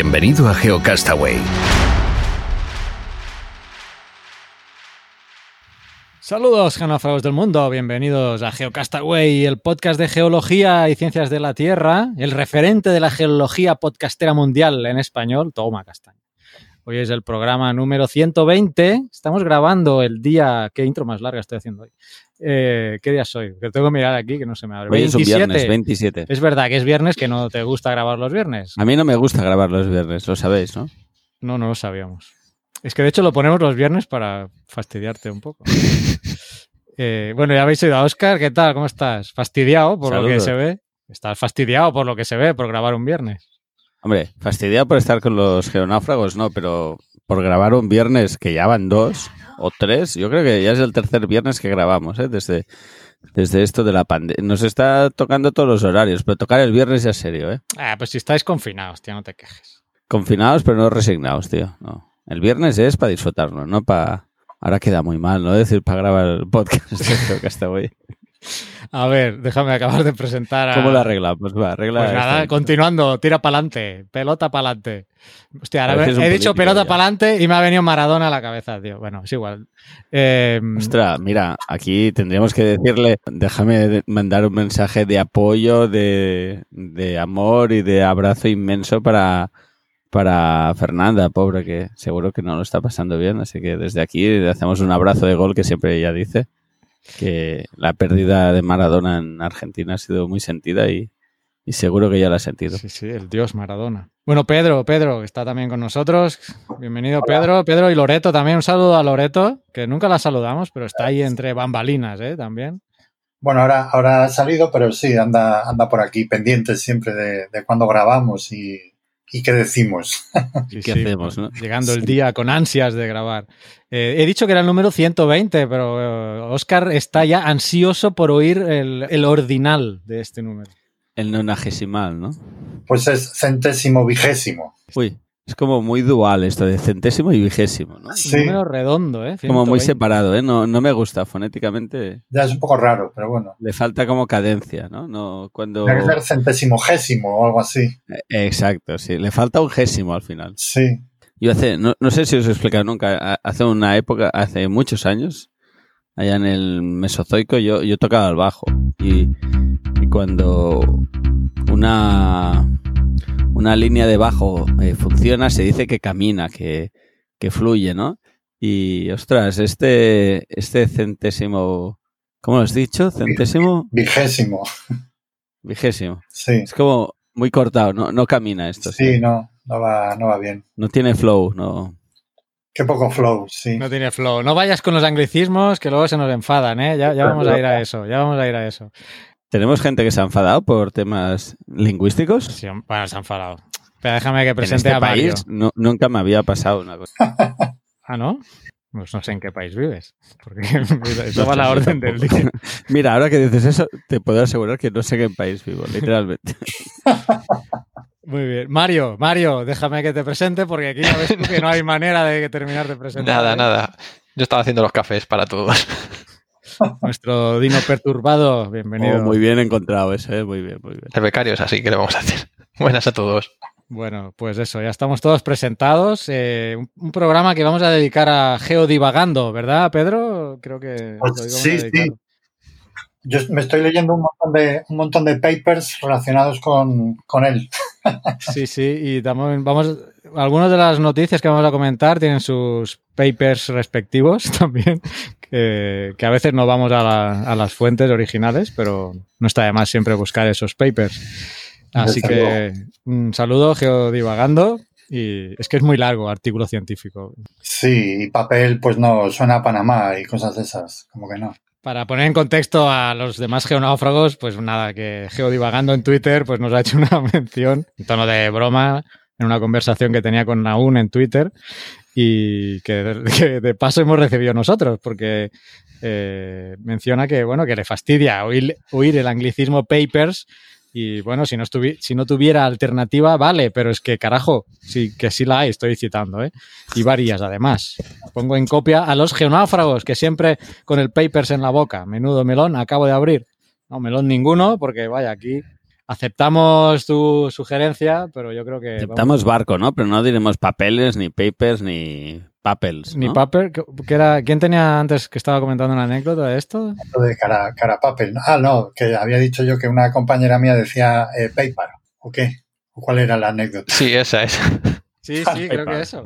Bienvenido a GeoCastaway. Saludos, geógrafos del mundo. Bienvenidos a GeoCastaway, el podcast de geología y ciencias de la Tierra, el referente de la geología podcastera mundial en español. Toma castaña. Hoy es el programa número 120. Estamos grabando el día. ¿Qué intro más larga estoy haciendo hoy? Eh, ¿Qué día soy? Que tengo que mirar aquí que no se me abre. Hoy es un viernes, 27. Es verdad que es viernes, que no te gusta grabar los viernes. A mí no me gusta grabar los viernes, lo sabéis, ¿no? No, no lo sabíamos. Es que de hecho lo ponemos los viernes para fastidiarte un poco. Eh, bueno, ya habéis oído a Oscar. ¿Qué tal? ¿Cómo estás? ¿Fastidiado por lo que se ve? Estás fastidiado por lo que se ve, por grabar un viernes. Hombre, fastidiado por estar con los geonáufragos, no, pero por grabar un viernes que ya van dos o tres, yo creo que ya es el tercer viernes que grabamos, ¿eh? Desde, desde esto de la pandemia. Nos está tocando todos los horarios, pero tocar el viernes ya es serio, ¿eh? Ah, pues si estáis confinados, tío, no te quejes. Confinados, pero no resignados, tío. No. El viernes es para disfrutarlo, no para... Ahora queda muy mal, ¿no? Decir para grabar el podcast de Castaway. A ver, déjame acabar de presentar a... ¿Cómo lo arreglamos? Va, arregla Pues nada, continuando, tira para adelante, pelota para adelante. Hostia, ahora he dicho pelota para adelante y me ha venido Maradona a la cabeza, tío. Bueno, es igual. Eh, Ostras, mira, aquí tendríamos que decirle, déjame mandar un mensaje de apoyo, de, de amor y de abrazo inmenso para, para Fernanda, pobre, que seguro que no lo está pasando bien. Así que desde aquí le hacemos un abrazo de gol que siempre ella dice, que la pérdida de Maradona en Argentina ha sido muy sentida y, y seguro que ya la ha sentido. Sí, sí, el dios Maradona. Bueno, Pedro, Pedro, que está también con nosotros. Bienvenido, Pedro. Pedro y Loreto también. Un saludo a Loreto, que nunca la saludamos, pero está ahí entre bambalinas, ¿eh? También. Bueno, ahora, ahora ha salido, pero sí, anda, anda por aquí, pendiente siempre de, de cuándo grabamos y, y qué decimos. Sí, ¿Qué sí, hacemos, no? Llegando el día con ansias de grabar. Eh, he dicho que era el número 120, pero eh, Oscar está ya ansioso por oír el, el ordinal de este número. El nonagesimal, ¿no? Pues es centésimo vigésimo. Uy, es como muy dual esto de centésimo y vigésimo, ¿no? Sí, Un número redondo, ¿eh? Como muy 120. separado, ¿eh? No, no me gusta fonéticamente. ya es un poco raro, pero bueno. Le falta como cadencia, ¿no? no cuando... Tiene que ser centésimo gésimo o algo así. Eh, Exacto, sí. Le falta un gésimo al final. Sí. Yo hace, no, no sé si os he explicado nunca, hace una época, hace muchos años, allá en el Mesozoico, yo, yo tocaba el bajo. Y, y cuando una, una línea de bajo eh, funciona, se dice que camina, que, que fluye, ¿no? Y, ostras, este, este centésimo, ¿cómo lo has dicho? Centésimo, Vigésimo. vigésimo. Sí. Es como muy cortado, no, no camina esto. Sí, no, no va, no va bien. No tiene flow, no. Qué poco flow, sí. No tiene flow. No vayas con los anglicismos que luego se nos enfadan, ¿eh? Ya, ya vamos a ir a eso, ya vamos a ir a eso. Tenemos gente que se ha enfadado por temas lingüísticos. Sí, bueno, se han enfadado. Pero déjame que En presente este a Mario. país no- nunca me había pasado una cosa. Ah, ¿no? Pues no sé en qué país vives. Porque eso va a la orden del día. Mira, ahora que dices eso, te puedo asegurar que no sé en qué país vivo, literalmente. Muy bien. Mario, Mario, déjame que te presente porque aquí ya ves tú que no hay manera de terminar de presentar. Nada, ¿eh? nada. Yo estaba haciendo los cafés para todos. Nuestro Dino perturbado, bienvenido. Oh, muy bien encontrado eso, ¿eh? muy bien, muy bien. El becario es así, ¿qué le vamos a hacer? Buenas a todos. Bueno, pues eso, ya estamos todos presentados. Eh, un, un programa que vamos a dedicar a geodivagando, ¿verdad, Pedro? Creo que Pues sí, sí. Yo me estoy leyendo un montón de, un montón de papers relacionados con, con él. Sí, sí, y también vamos. Algunas de las noticias que vamos a comentar tienen sus papers respectivos también, que, que a veces no vamos a, la- a las fuentes originales, pero no está de más siempre buscar esos papers. Así que un saludo, Geodivagando, y es que es muy largo, artículo científico. Sí, y papel, pues no, suena a Panamá y cosas de esas, como que no. Para poner en contexto a los demás geonáufragos, pues nada, que Geodivagando en Twitter pues nos ha hecho una mención en tono de broma en una conversación que tenía con Naun en Twitter y que de, paso hemos recibido nosotros porque eh, menciona que bueno que le fastidia oír, el anglicismo papers y bueno, si no, tuviera alternativa, vale, pero es que carajo, que sí la hay, estoy citando, ¿eh? Y varias además. Pongo en copia a los geonáufragos que siempre con el papers en la boca. Menudo melón, acabo de abrir. No, melón ninguno, porque vaya, aquí aceptamos tu sugerencia, pero yo creo que. Aceptamos barco, ¿no? Pero no diremos papeles, ni papers, ni papels. Ni paper, que que era, ¿quién tenía antes que estaba comentando una anécdota de esto? Lo de cara, cara papel. Ah, no, que había dicho yo que una compañera mía decía eh, paper. ¿O qué? ¿O cuál era la anécdota? Sí, esa es. Sí, sí, creo que eso.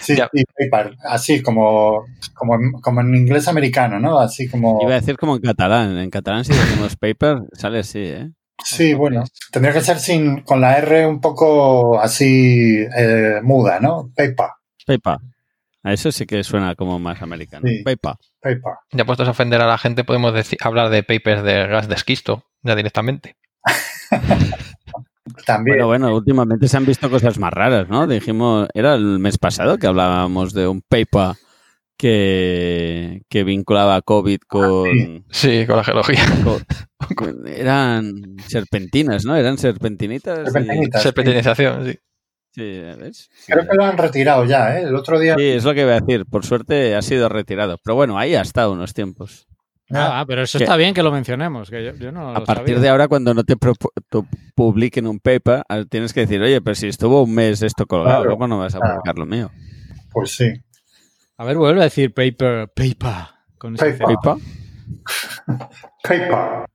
Sí, Ya. sí, paper. Así como, como, en- como en inglés americano, ¿no? Así como. Iba a decir como en catalán. En catalán si decimos paper, sale así, ¿eh? Sí, bueno. Tendría que ser sin, con la R un poco así eh, muda, ¿no? Paper. Paper. A eso sí que suena como más americano. Sí. Paper. Paper. Ya puestos a ofender a la gente, podemos decir, hablar de papers de gas de esquisto, ya directamente. También. Bueno, bueno, últimamente se han visto cosas más raras, ¿no? Dijimos, era el mes pasado que hablábamos de un paper que, que vinculaba COVID con, sí. Sí, con la geología. con- Eran serpentinas, ¿no? Eran serpentinitas. y- Serpentinitas. Serpentinización, sí. Sí, ¿ves? Sí. Creo que lo han retirado ya, ¿eh? El otro día. Sí, es lo que iba a decir. Por suerte ha sido retirado. Pero bueno, ahí ha estado unos tiempos. Ah, pero eso Que- está bien que lo mencionemos, que yo, yo no A lo partir sabía. de ahora, cuando no te publiquen un paper, ah, tienes que decir, oye, pero si estuvo un mes esto colgado, Claro, ¿cómo no vas a claro. publicar lo mío? Pues sí. A ver, vuelve a decir paper, paper. Con ese Paper. ¿Paper? Paper.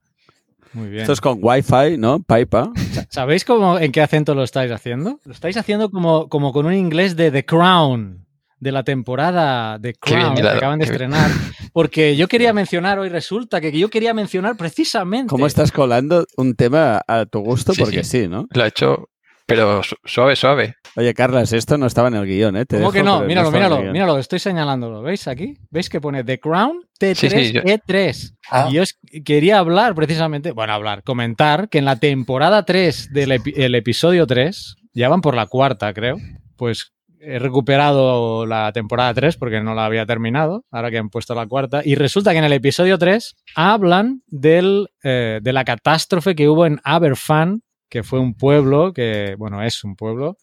Muy bien. Esto es con Wi-Fi, ¿no? Paper. ¿Sabéis cómo, en qué acento lo estáis haciendo? Lo estáis haciendo como, como con un inglés de The Crown, de la temporada de Crown que acaban de bien. estrenar. Porque yo quería mencionar hoy, resulta que yo quería mencionar precisamente. ¿Cómo estás colando un tema a tu gusto? Sí, Porque sí, ¿no? Lo ha hecho, pero su- suave, suave. Oye, Carlas, esto no estaba en el guion, ¿eh? Te ¿Cómo dejo, que no? Míralo, míralo, míralo, estoy señalándolo. ¿Veis aquí? ¿Veis que pone The Crown T3 Sí, sí, yo- E3? Ah, Y yo es- quería hablar precisamente, bueno, hablar, comentar que en la temporada 3 del epi- el episodio 3, ya van por la cuarta, creo, pues he recuperado la temporada 3 porque no la había terminado, ahora que han puesto la cuarta, y resulta que en el episodio 3 hablan del, eh, de la catástrofe que hubo en Aberfan, que fue un pueblo, que, bueno, es un pueblo,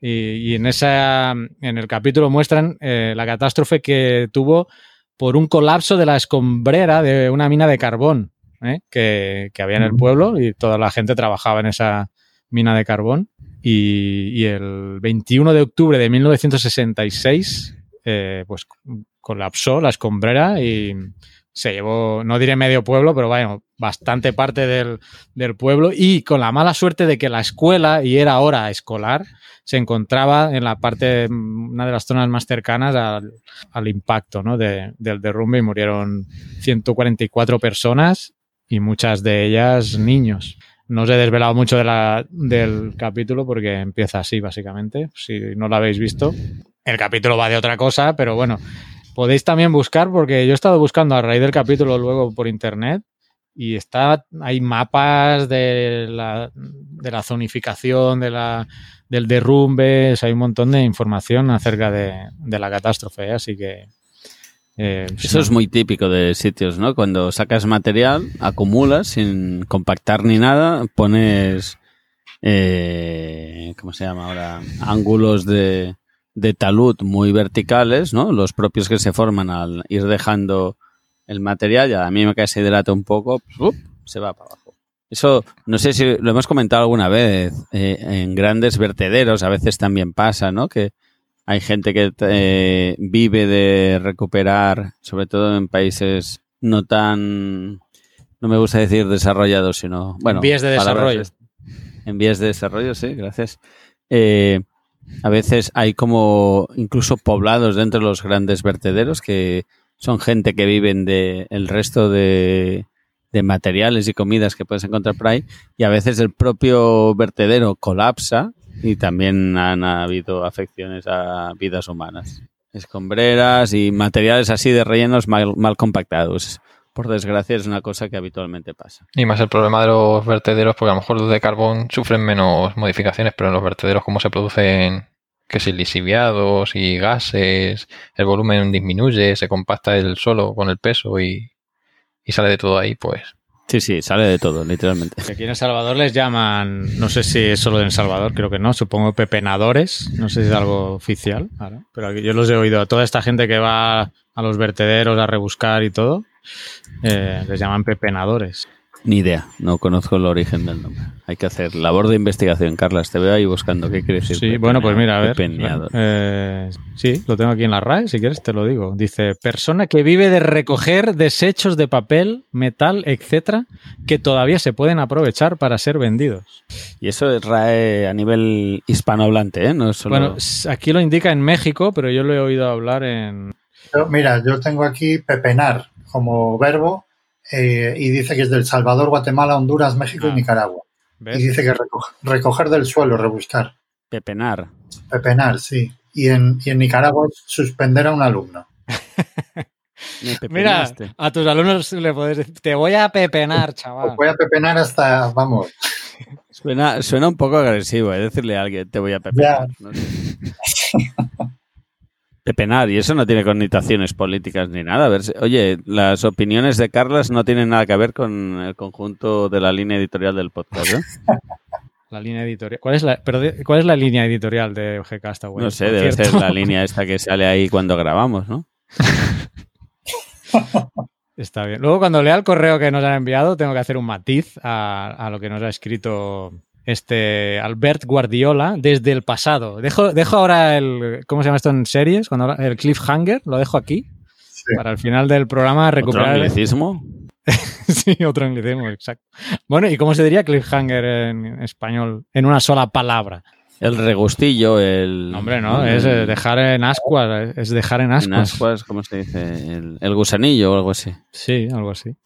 y, y en, esa, en el capítulo muestran eh, la catástrofe que tuvo por un colapso de la escombrera de una mina de carbón ¿eh? que, que había en el pueblo y toda la gente trabajaba en esa mina de carbón. Y, y el 21 de octubre de 1966, eh, pues colapsó la escombrera y se llevó, no diré medio pueblo, pero vaya, bastante parte del, del pueblo y con la mala suerte de que la escuela, y era hora escolar, se encontraba en la parte, una de las zonas más cercanas al, al impacto ¿no? de- del derrumbe y murieron 144 personas y muchas de ellas niños. No os he desvelado mucho de la- del capítulo porque empieza así, básicamente, si no lo habéis visto. El capítulo va de otra cosa, pero bueno, podéis también buscar porque yo he estado buscando a raíz del capítulo luego por internet y está hay mapas de la, de la zonificación, de la, del derrumbe, o sea, hay un montón de información acerca de, de la catástrofe, ¿eh? así que... eh, Eso es muy típico de sitios, ¿no? Cuando sacas material, acumulas sin compactar ni nada, pones, eh, ¿cómo se llama ahora? Ángulos de, de talud muy verticales, ¿no? Los propios que se forman al ir dejando el material, ya a mí me cae se hidrata un poco, ¡up! se va para abajo. Eso, no sé si lo hemos comentado alguna vez, eh, en grandes vertederos a veces también pasa, ¿no? Que hay gente que eh, vive de recuperar, sobre todo en países no tan, no me gusta decir desarrollados, sino, bueno, vías de desarrollo. de- en vías de desarrollo, sí, gracias. Eh, a veces hay como incluso poblados dentro de los grandes vertederos que son gente que viven de el resto de, de materiales y comidas que puedes encontrar por ahí y a veces el propio vertedero colapsa y también han habido afecciones a vidas humanas. Escombreras y materiales así de rellenos mal, mal compactados. Por desgracia es una cosa que habitualmente pasa. Y más el problema de los vertederos, porque a lo mejor los de carbón sufren menos modificaciones, pero en los vertederos como se producen que si lisiviados y gases, el volumen disminuye, se compacta el suelo con el peso y, y sale de todo ahí, pues Sí, sí, sale de todo, literalmente. Aquí en El Salvador les llaman, no sé si es solo en El Salvador, creo que no, supongo pepenadores, no sé si es algo oficial, pero aquí yo los he oído a toda esta gente que va a los vertederos a rebuscar y todo, eh, les llaman pepenadores. Ni idea, no conozco el origen del nombre. Hay que hacer labor de investigación, Carlas. Te veo ahí buscando qué quiere decir. Sí, bueno, pues mira, a ver. pepeneador. Eh, sí, lo tengo aquí en la RAE, si quieres te lo digo. Dice, persona que vive de recoger desechos de papel, metal, etcétera, que todavía se pueden aprovechar para ser vendidos. Y eso es RAE a nivel hispanohablante, ¿eh? No es solo... Bueno, aquí lo indica en México, pero yo lo he oído hablar en... Mira, yo tengo aquí pepenar como verbo eh, y dice que es del Salvador, Guatemala, Honduras, México Ah. y Nicaragua. ¿ves? Y dice que reco- recoger del suelo, rebuscar. pepenar. Pepenar, sí. Y en, y en Nicaragua es suspender a un alumno. Mira, a tus alumnos le puedes decir, te voy a pepenar, chaval. Os voy a pepenar hasta, vamos, Suena, suena un poco agresivo, ¿eh? Decirle a alguien, te voy a pepenar. no sé. pepenar, y eso no tiene connotaciones políticas ni nada. A ver, si- oye, las opiniones de Carlas no tienen nada que ver con el conjunto de la línea editorial del podcast, ¿eh? La línea editorial. ¿Cuál es la, pero de- ¿cuál es la línea editorial de OG Castaway? No sé, debe cierto. ser la línea esta que sale ahí cuando grabamos, ¿no? Está bien. Luego, cuando lea el correo que nos han enviado, tengo que hacer un matiz a, a lo que nos ha escrito este Albert Guardiola desde el pasado. Dejo, dejo ahora el. ¿Cómo se llama esto en series? Cuando habla- el cliffhanger, lo dejo aquí. Sí. Para el final del programa ¿Otro recuperar. anglicismo? sí, otro anglicismo, exacto. Bueno, ¿y cómo se diría cliffhanger en español? En una sola palabra. El regustillo, el... No, hombre, no, es eh, dejar en ascuas. Es dejar en En ascuas. ascuas, ¿cómo se dice? El, el gusanillo o algo así. Sí, algo así.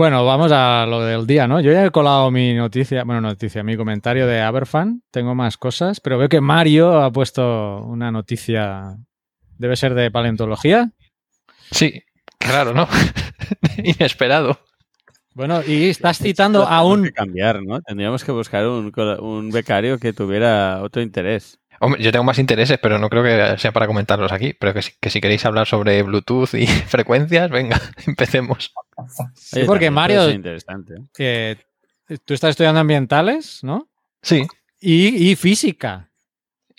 Bueno, vamos a lo del día, ¿no? Yo ya he colado mi noticia, bueno, noticia, mi comentario de Aberfan. Tengo más cosas, pero veo que Mario ha puesto una noticia. Debe ser de paleontología. sí, claro, ¿no? Inesperado. Bueno, y estás citando a un. que cambiar, ¿no? Tendríamos que buscar un, un becario que tuviera otro interés. Hombre, yo tengo más intereses, pero no creo que sea para comentarlos aquí. Pero que si, que si queréis hablar sobre Bluetooth y frecuencias, venga, empecemos. Sí, porque Mario- interesante. tú estás estudiando ambientales, ¿no? Sí. Y, y física.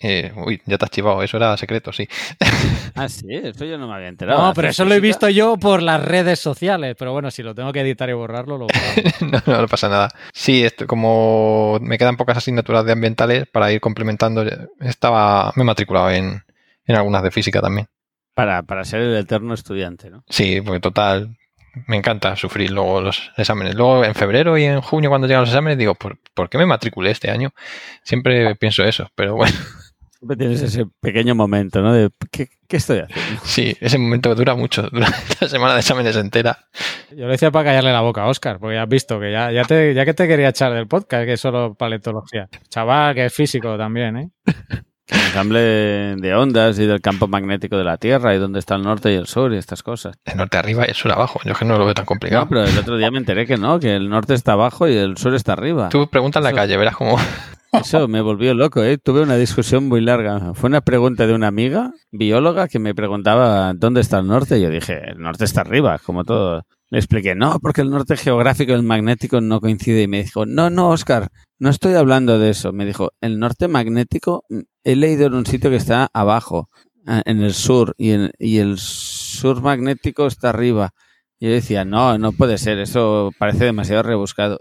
Eh, uy, ya te has chivado, eso era secreto, sí. Ah, sí, eso yo no me había enterado. No, pero ¿Haces eso lo he visto yo por las redes sociales. Pero bueno, si lo tengo que editar y borrarlo, lo no, no pasa nada. Sí, esto, como me quedan pocas asignaturas de ambientales para ir complementando, estaba, me he matriculado en, en algunas de física también. Para, para ser el eterno estudiante, ¿no? Sí, porque total, me encanta sufrir luego los exámenes. Luego en febrero y en junio cuando llegan los exámenes digo, ¿por, por qué me matriculé este año? Siempre pienso eso, pero bueno, Siempre tienes ese pequeño momento, ¿no? De, ¿qué, qué estoy haciendo? sí, ese momento dura mucho, dura la semana de exámenes entera. Yo lo decía para callarle la boca a Oscar, porque ya has visto que ya, ya, te, ya que te quería echar del podcast, que es solo paleontología. Chaval, que es físico también, ¿eh? El ensamble de ondas y del campo magnético de la Tierra y dónde está el norte y el sur y estas cosas. El norte arriba y el sur abajo. Yo es que no lo veo tan complicado. No, pero el otro día me enteré que no, que el norte está abajo y el sur está arriba. Tú pregunta en la Eso- calle, verás cómo... Eso me volvió loco, ¿eh? Tuve una discusión muy larga. Fue una pregunta de una amiga, bióloga, que me preguntaba dónde está el norte. Y yo dije, el norte está arriba, como todo. Le expliqué, no, porque el norte geográfico y el magnético no coincide. Y me dijo, no, no, Oscar, no estoy hablando de eso. Me dijo, el norte magnético, he leído en un sitio que está abajo, en el sur, y, y el sur magnético está arriba. Y yo decía, no, no puede ser, eso parece demasiado rebuscado.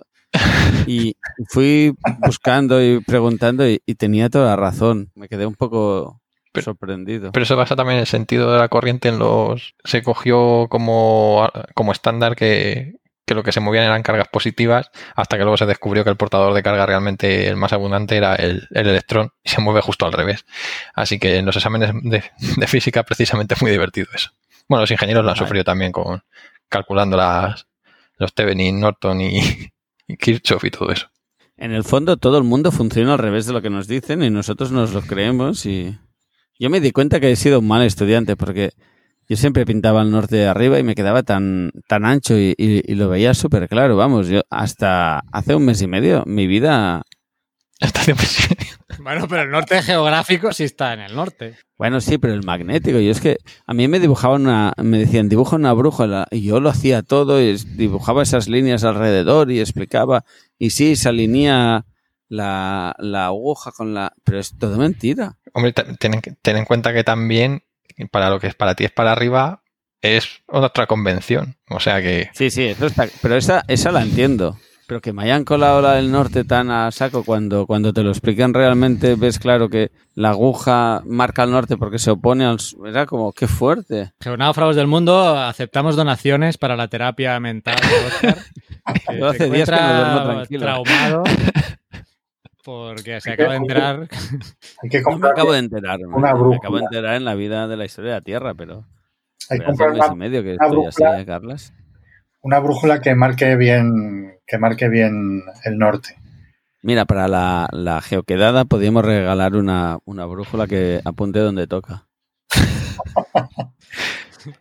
Y fui buscando y preguntando y, y tenía toda la razón. Me quedé un poco Pero- sorprendido. Pero eso basa también en el sentido de la corriente en los... Se cogió como, como estándar que, que lo que se movían eran cargas positivas hasta que luego se descubrió que el portador de carga realmente el más abundante era el, el electrón y se mueve justo al revés. Así que en los exámenes de, de física precisamente es muy divertido eso. Bueno, los ingenieros lo han Vale. sufrido también con calculando las, los Thevenin, Norton y Kirchhoff y todo eso. En el fondo todo el mundo funciona al revés de lo que nos dicen y nosotros nos lo creemos y, Yo me di cuenta que he sido un mal estudiante porque yo siempre pintaba el norte de arriba y me quedaba tan, tan ancho y, y- y lo veía súper claro. Vamos, yo hasta hace un mes y medio mi vida... Hasta hace un mes y medio. Bueno, pero el norte geográfico sí está en el norte. Bueno, sí, pero el magnético. Yo es que a mí me dibujaban una... Me decían, dibuja una brújula y yo lo hacía todo y dibujaba esas líneas alrededor y explicaba. Y sí, se alinea la, la aguja con la... Pero es todo mentira. Hombre, te- ten, en- ten en cuenta que también para lo que es para ti es para arriba es otra convención. O sea que Sí, sí, eso está. Pero esa, esa la entiendo. Pero que me hayan colado la del norte tan a saco cuando, cuando te lo explican realmente, ves claro que la aguja marca el norte porque se opone al. s- Era como, qué fuerte. Geonáufragos del mundo, aceptamos donaciones para la terapia mental de Oscar. que Yo hace días que no encuentra duermo tranquilo. traumado porque se acaba de enterar. Hay que No me acabo de enterar. me- una me acabo de brújula. enterar en la vida de la historia de la Tierra, pero. hay que comprar un mes una, y medio que una estoy así, brújula. ¿eh, Carlas? una brújula que marque bien, que marque bien el norte. Mira, para la, la geoquedada podríamos regalar una, una brújula que apunte donde toca.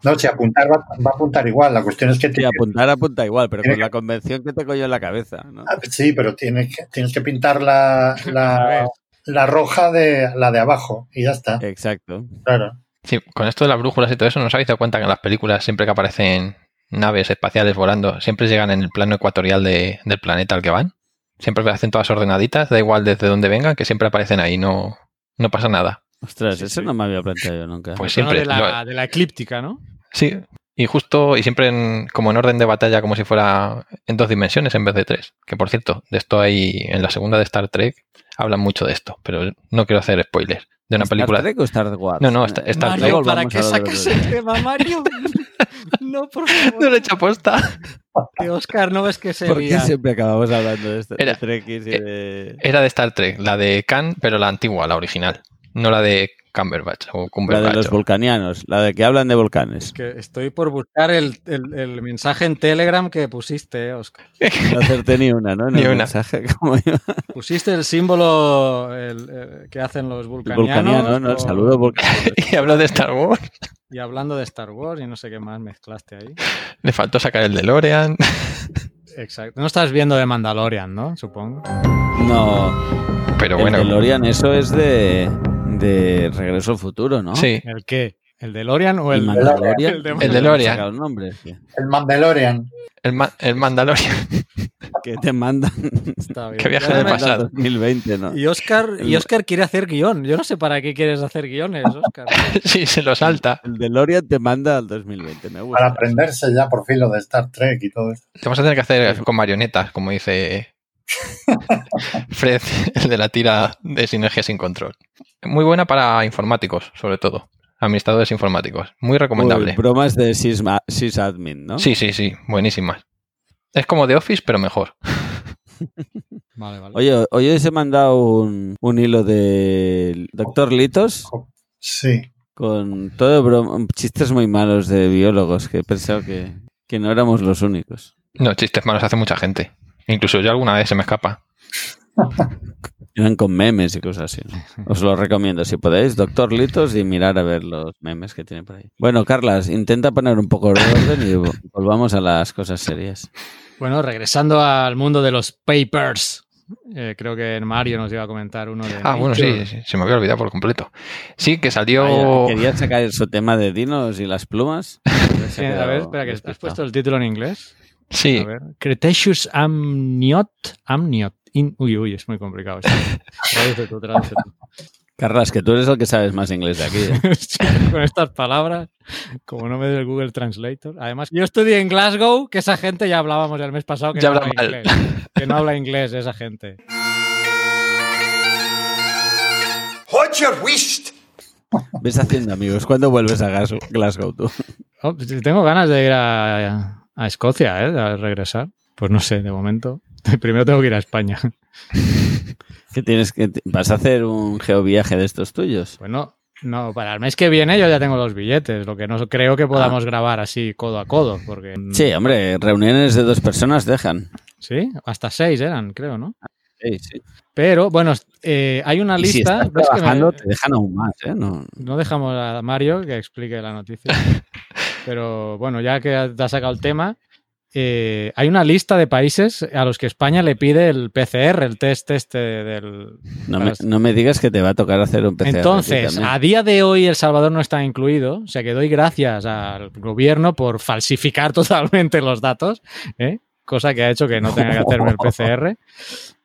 No, si apuntar va, va a apuntar igual. La cuestión es que Sí, tiene- apuntar apunta igual, pero con la convención que tengo yo en la cabeza, ¿no? Ah, Sí, pero tienes que, tienes que pintar la, la, la roja de la de abajo y ya está. Exacto. Claro. sí, con esto de las brújulas y todo eso, ¿no os habéis dado cuenta que en las películas siempre que aparecen naves espaciales volando, siempre llegan en el plano ecuatorial de- del planeta al que van? Siempre hacen todas ordenaditas, da igual desde dónde vengan, que siempre aparecen ahí, no, no pasa nada. Ostras, Sí, eso sí. no me había planteado yo nunca. Pues siempre. de la, lo- de la eclíptica, ¿no? sí, y justo, y siempre en- como en orden de batalla, como si fuera en dos dimensiones en vez de tres. Que por cierto, de esto hay en la segunda de Star Trek, hablan mucho de esto, pero no quiero hacer spoilers. De una ¿Star película. Trek o Star Wars? No, no, Star- Star Mario, Trek. ¿para qué sacas el tema, Mario? No, por favor. No le he hecho aposta. Que Oscar, no ves que se ¿Por qué siempre acabamos hablando de, Era- Trekkies y de... Era de Star Trek, la de Khan, pero la antigua, la original. No la de Cumberbatch o La Cumberbatch. de los vulcanianos, la de que hablan de volcanes. Que estoy por buscar el, el- el mensaje en Telegram que pusiste, eh, Oscar. No hacerte ni una, ¿no? Ni el una. mensaje, como yo. Pusiste el símbolo el, que hacen los El vulcanianos. vulcaniano, ¿no? El saludo vulcaniano. y habló de Star Wars. Y hablando de Star Wars y no sé qué más mezclaste ahí. Le faltó sacar el DeLorean. Exacto. No estás viendo de Mandalorian, ¿no? Supongo. No, Pero el bueno, DeLorean, eso es de, de Regreso al Futuro, ¿no? sí. ¿El qué? ¿El DeLorean o El el, Mandalorian. el de- El DeLorean. El nombre, que- El Mandalorian. El, ma- el Mandalorian. que te mandan. Está bien. Qué viaje del me- pasado. 2020, ¿no? Y Oscar, y Oscar quiere hacer guion. Yo no sé para qué quieres hacer guiones, Oscar. sí, se lo salta. El DeLorean te manda al 2020, me gusta. Para aprenderse ya por fin lo de Star Trek y todo esto. Te vamos a tener que hacer con marionetas, como dice Fred, el de la tira de sinergia sin control. Muy buena para informáticos, sobre todo. Administradores informáticos. Muy recomendable. Uy, bromas de sysma- sysadmin, ¿no? Sí, sí, sí. Buenísimas. Es como The Office, pero mejor. Vale, vale. Oye, hoy os he mandado un, un hilo de Doctor Litos Sí. con todo brom- chistes muy malos de biólogos que he pensado que, que no éramos los únicos. No, chistes malos hace mucha gente. Incluso yo alguna vez se me escapa. Eran con memes y cosas así. ¿no? Os lo recomiendo si podéis, Doctor Litos, y mirar a ver los memes que tiene por ahí. Bueno, Carlas, intenta poner un poco de orden y vo- volvamos a las cosas serias. Bueno, regresando al mundo de los papers. eh, creo que Mario nos iba a comentar uno de. Ah, bueno, sí, sí, se me había olvidado por completo. Sí, que salió... Vaya, quería sacar su tema de dinos y las plumas. Sí, a ver, espera, que has puesto el título en inglés. Sí, A ver. Cretaceous amniot. Amniot. In- uy, uy, es muy complicado. Traduce tú, traduce tú. Carlas, que tú eres el que sabes más inglés de aquí. ¿eh? Sí, con estas palabras, como no me dé el Google Translator. Además, yo estudié en Glasgow, que esa gente ya hablábamos el mes pasado que Ya no habla mal. inglés. Que no habla inglés esa gente. What's your wish? Ves haciendo amigos. ¿Cuándo vuelves a Glasgow tú? Oh, tengo ganas de ir a, a Escocia, ¿eh? A regresar. Pues no sé, de momento. Primero tengo que ir a España. ¿Qué tienes que vas a hacer un geoviaje de estos tuyos? Bueno, no, para el mes que viene yo ya tengo los billetes, lo que no creo que podamos grabar así codo a codo, porque... Sí, hombre, reuniones de dos personas dejan. ¿Sí? Hasta seis eran, creo, ¿no? Sí, sí. Pero bueno, eh, hay una Y si lista. estás ¿ves que me- trabajando, te dejan aún más, ¿eh? No, No dejamos a Mario que explique la noticia. Pero bueno, ya que te has sacado el tema, eh, hay una lista de países a los que España le pide el PCR, el test este del... no, me, no me digas que te va a tocar hacer un PCR. Entonces, a día de hoy El Salvador no está incluido, o sea que doy gracias al gobierno por falsificar totalmente los datos, ¿eh? cosa que ha hecho que no tenga que hacerme el PCR.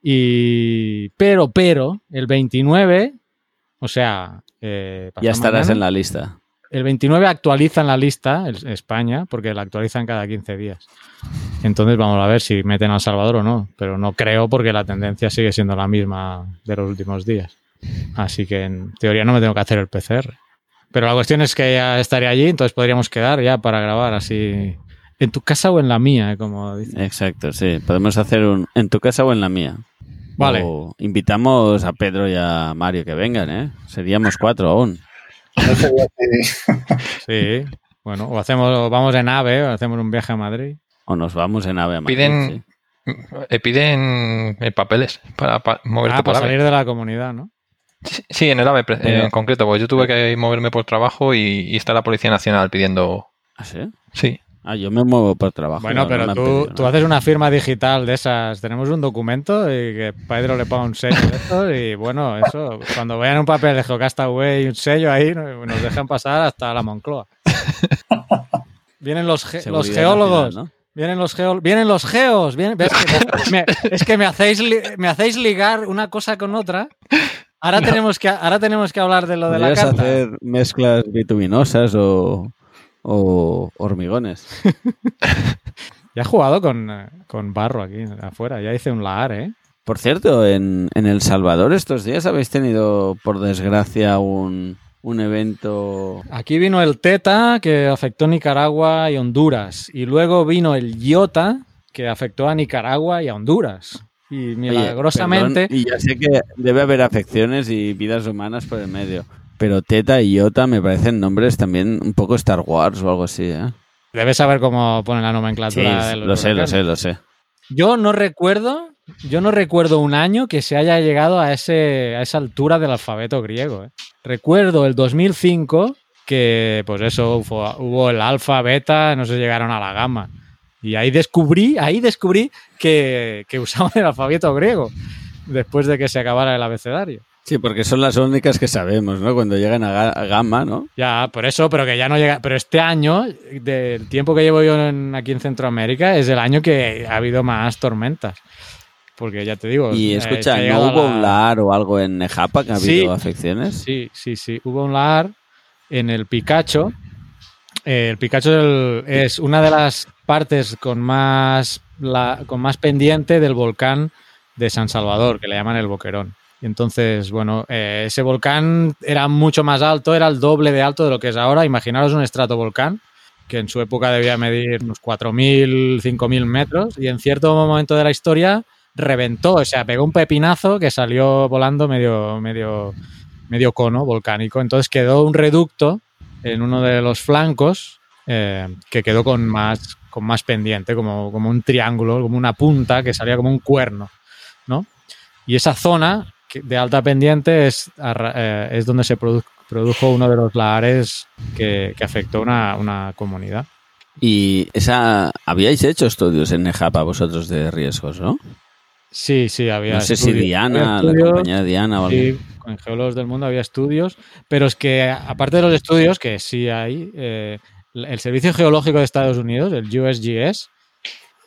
Y, pero, pero, el 29, o sea... eh, ya estarás mañana, en la lista. El 29 actualizan la lista, el- España, porque la actualizan cada 15 días. Entonces vamos a ver si meten a El Salvador o no, pero no creo porque la tendencia sigue siendo la misma de los últimos días. Así que en teoría no me tengo que hacer el PCR. Pero la cuestión es que ya estaré allí, entonces podríamos quedar ya para grabar así en tu casa o en la mía, como dicen. Exacto, sí. Podemos hacer un en tu casa o en la mía. Vale. O invitamos a Pedro y a Mario que vengan, ¿eh? Seríamos cuatro aún. No sería así. Sí. Bueno, o hacemos, o vamos en AVE, o hacemos un viaje a Madrid. O nos vamos en ave a Madrid, Piden- sí. Eh, piden eh, papeles para, pa- moverte Ah, por para AVE. salir de la comunidad, ¿no? Sí, Sí, en el AVE Pero- en concreto, porque yo tuve que moverme por trabajo y, y está la Policía Nacional pidiendo. ¿Ah, sí? Sí. Ah, yo me muevo por trabajo. Bueno, no, pero no tú, pedido tú haces una firma digital de esas. Tenemos un documento y que Pedro le ponga un sello de esto y bueno, eso, cuando vean un papel de Geocastaway y un sello ahí, no- nos dejan pasar hasta la Moncloa. Vienen los, ge- los geólogos, nacional, ¿no? vienen los geo- vienen los geos, vienen- ¿ves que me- es que me hacéis, me hacéis ligar una cosa con otra. Ahora, tenemos que, ahora tenemos que hablar de lo de la carta. hacer mezclas bituminosas o, o hormigones. Ya he jugado con, eh, con barro aquí afuera, ya hice un laar, ¿eh? Por cierto, en, en El Salvador estos días habéis tenido, por desgracia, un, un evento... Aquí vino el Teta, que afectó Nicaragua y Honduras. Y luego vino el Iota, que afectó a Nicaragua y a Honduras. Y Oye, milagrosamente. perdón, y ya sé que debe haber afecciones y vidas humanas por el medio. Pero Teta y Iota me parecen nombres también un poco Star Wars o algo así, ¿eh? Debes saber cómo pone la Sí, nomenclatura de los lo sé, lo sé, lo sé. Yo no recuerdo, yo no recuerdo un año que se haya llegado a, ese, a esa altura del alfabeto griego. ¿eh? Recuerdo el 2005 que, pues eso, fue- hubo el alfa, beta, no sé, llegaron a la gama. Y ahí descubrí, ahí descubrí que, que usaban el alfabeto griego después de que se acabara el abecedario. Sí, porque son las únicas que sabemos, ¿no? Cuando llegan a, a Gamma, ¿no? Ya, por eso, pero que ya no llega. Pero este año, del tiempo que llevo yo en- aquí en Centroamérica, es el año que ha habido más tormentas. Porque ya te digo. Y eh, escucha, ¿no hubo la- un LAR o algo en Nejapa que ha habido Sí. afecciones? Sí, sí, sí. Hubo un lar en el Picacho. Eh, el Picacho es, el- es una de las partes con más, la- con más pendiente del volcán de San Salvador, que le llaman el Boquerón. Entonces, bueno, eh, ese volcán era mucho más alto, era el doble de alto de lo que es ahora. Imaginaros un estratovolcán que en su época debía medir unos 4.000, 5.000 metros y en cierto momento de la historia reventó, o sea, pegó un pepinazo que salió volando medio, medio, medio cono volcánico. Entonces quedó un reducto en uno de los flancos eh, que quedó con más, con más pendiente, como, como un triángulo, como una punta que salía como un cuerno, ¿no? Y esa zona de alta pendiente es, eh, es donde se produ- produjo uno de los lahares que, que afectó una, una comunidad. Y esa habíais hecho estudios en Nejapa vosotros de riesgos, ¿no? Sí, sí, había no sé si estudios- Diana, había la compañía de Diana o algo. Sí, con geólogos del mundo había estudios, pero es que aparte de los estudios, que sí hay, eh, el Servicio Geológico de Estados Unidos, el USGS,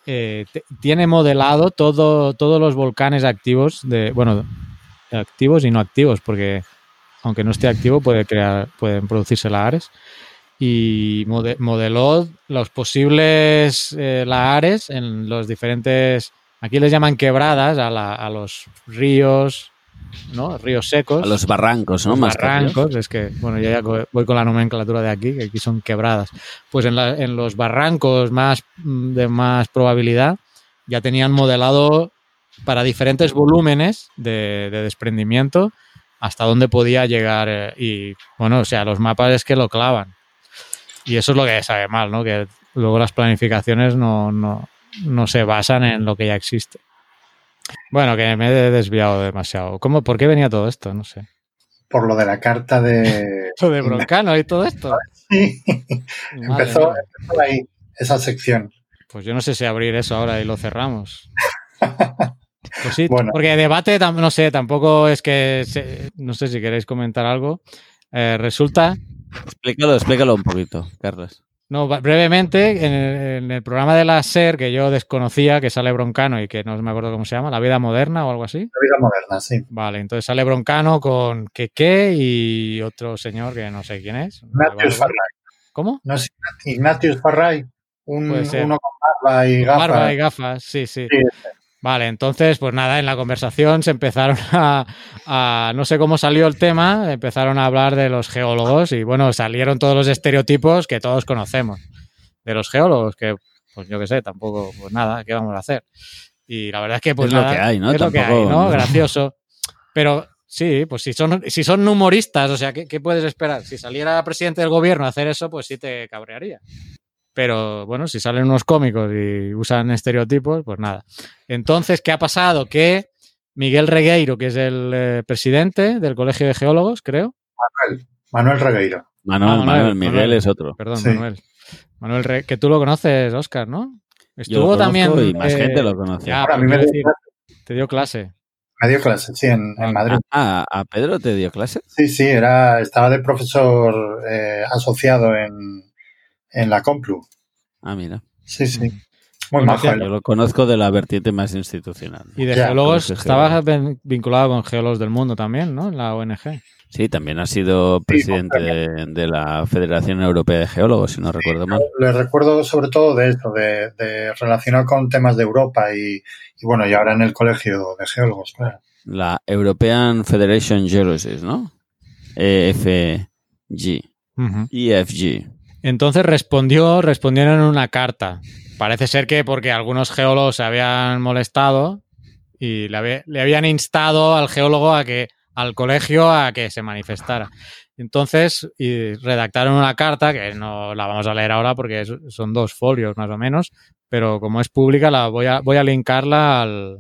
eh, tiene modelado todo, todos los volcanes activos, de, bueno, activos y no activos, porque aunque no esté activo puede crear, pueden producirse lahares. Y mode- modeló los posibles eh, lahares en los diferentes, aquí les llaman quebradas a, la- a los ríos, ¿no? Ríos secos. A los barrancos, ¿no? Los Más que barrancos, es que, bueno, yo ya voy con la nomenclatura de aquí, que aquí son quebradas. Pues en, la- en los barrancos más mm, de más probabilidad ya tenían modelado para diferentes volúmenes de, de desprendimiento hasta dónde podía llegar. eh, y bueno, o sea, los mapas es que lo clavan. Y eso es lo que sabe mal, ¿no? Que luego las planificaciones no, no, no se basan en lo que ya existe. Bueno, que me he desviado demasiado. ¿Cómo, ¿Por qué venía todo esto? No sé. Por lo de la carta de... Lo de Broncano y todo esto. Sí. Empezó, empezó ahí, esa sección. Pues yo no sé si abrir eso ahora y lo cerramos. Pues sí, Bueno. porque debate, no sé, tampoco es que, se- no sé si queréis comentar algo. Eh, resulta, Explícalo, explícalo un poquito, Carlos. no, brevemente, en el, en el programa de la SER, que yo desconocía, que sale Broncano y que no me acuerdo cómo se llama, La Vida Moderna o algo así. La vida moderna, sí. Vale, entonces sale Broncano con Keke y otro señor que no sé quién es. Ignatius. Farray. ¿Cómo? ¿No es Ignatius Farray? Un, uno con barba y gafas. Barba y gafas, sí, sí. Sí, Vale, entonces, pues nada, en la conversación se empezaron a, a- no sé cómo salió el tema, empezaron a hablar de los geólogos y bueno, salieron todos los estereotipos que todos conocemos de los geólogos, que pues yo qué sé, tampoco, pues nada, ¿qué vamos a hacer? Y la verdad es que pues Es lo que hay, ¿no? Es lo que hay, ¿no? Gracioso. Pero sí, pues si son, si son humoristas, o sea, ¿qué, qué puedes esperar? Si saliera presidente del gobierno a hacer eso, pues sí te cabrearía. Pero bueno, si salen unos cómicos y usan estereotipos, pues nada. Entonces, ¿qué ha pasado? Que Miguel Regueiro, que es el eh, presidente del Colegio de Geólogos, creo. Manuel Regueiro. Manuel, Ah, Manuel, Manuel, Miguel Manuel. es otro. Perdón, Sí. Manuel. Manuel Re- que tú lo conoces, Oscar, ¿no? Yo Estuvo lo conozco también. y más eh, gente lo conoce. Ya, Ahora, a mí me quiero dio, decir, te dio clase. me dio clase, sí, en, en Madrid. Ah, ¿a Pedro te dio clase? Sí, sí, era, estaba de profesor eh, asociado en, en la Complu. Ah, mira. Sí, sí. Muy Bueno, majo. él. Yo lo conozco de la vertiente más institucional. Y de Ya, geólogos, conoces estaba geólogos. ven- vinculado con Geólogos del Mundo también, ¿no? En la ONG. Sí, también ha sido presidente de, de la Federación Europea de Geólogos, si no recuerdo mal. Le recuerdo sobre todo de eso, de, de relacionar con temas de Europa y, y bueno, y ahora en el colegio de geólogos, claro. La European Federation Geologists, ¿no? E EFG. EFG. Entonces respondió, respondieron en una carta. Parece ser que porque algunos geólogos se habían molestado y le, había- le habían instado al geólogo a que, al colegio a que se manifestara. Entonces, y redactaron una carta, que no la vamos a leer ahora porque es- son dos folios más o menos, pero como es pública, la voy a, voy a linkarla al,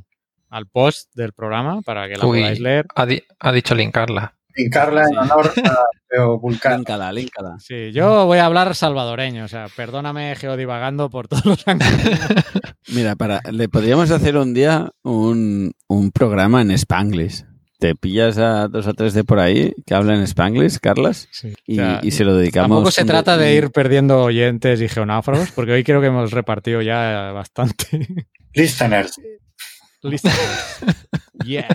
al post del programa para que la Uy. podáis leer. Ha, di- ha dicho linkarla. Incarla en honor a Leo Vulcano. Líncala, líncala. Sí, yo voy a hablar salvadoreño, o sea, perdóname geodivagando por todos los ángulos. Mira, para, le podríamos hacer un día un, un programa en Spanglish. Te pillas a dos o tres de por ahí que hablan Spanglish, Carlas, Sí. y, O sea, y se lo dedicamos. Tampoco se trata de ir perdiendo oyentes y geonáufragos, porque hoy creo que hemos repartido ya bastante. Listeners. Listo. Yeah.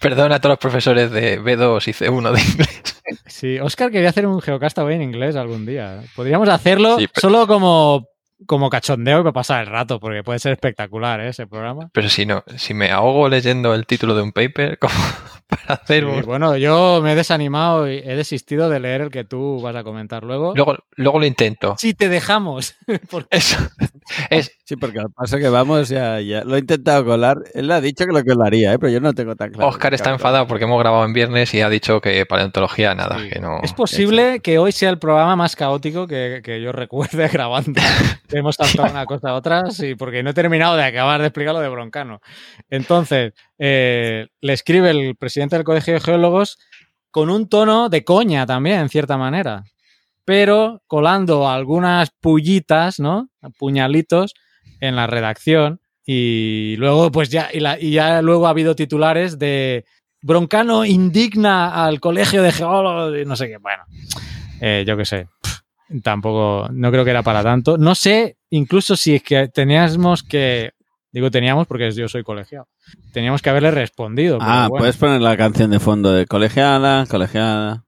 Perdona a todos los profesores de B2 y C1 de inglés. Sí, Oscar quería hacer un Geocastaway en inglés algún día. Podríamos hacerlo Sí, pero- solo como, como cachondeo y para pasar el rato, porque puede ser espectacular ¿eh? ese programa. Pero si no, si me ahogo leyendo el título de un paper, como para hacer Sí, un... bueno, yo me he desanimado y he desistido de leer el que tú vas a comentar luego. Luego, luego lo intento. Si te dejamos. Porque- Eso. Es, Sí, porque al paso que vamos ya, ya lo he intentado colar. Él ha dicho que lo colaría, ¿eh? pero yo no tengo tan claro. Oscar está enfadado porque hemos grabado en viernes y ha dicho que paleontología nada, Sí. que no. Es posible que hoy sea el programa más caótico que, que yo recuerde grabando. Hemos saltado una cosa a otra, sí, porque no he terminado de acabar de explicar lo de Broncano. Entonces, eh, le escribe el presidente del Colegio de Geólogos con un tono de coña también, en cierta manera, pero colando algunas pullitas, ¿no? Puñalitos en la redacción y luego, pues ya, y, la- y ya luego ha habido titulares de Broncano indigna al Colegio de Geólogos y no sé qué. Bueno, eh, yo qué sé. Pff, Tampoco, no creo que era para tanto. No sé, incluso si es que teníamos que, digo teníamos porque yo soy colegiado, teníamos que haberle respondido. Ah, bueno. puedes poner la canción de fondo de colegiada, colegiada.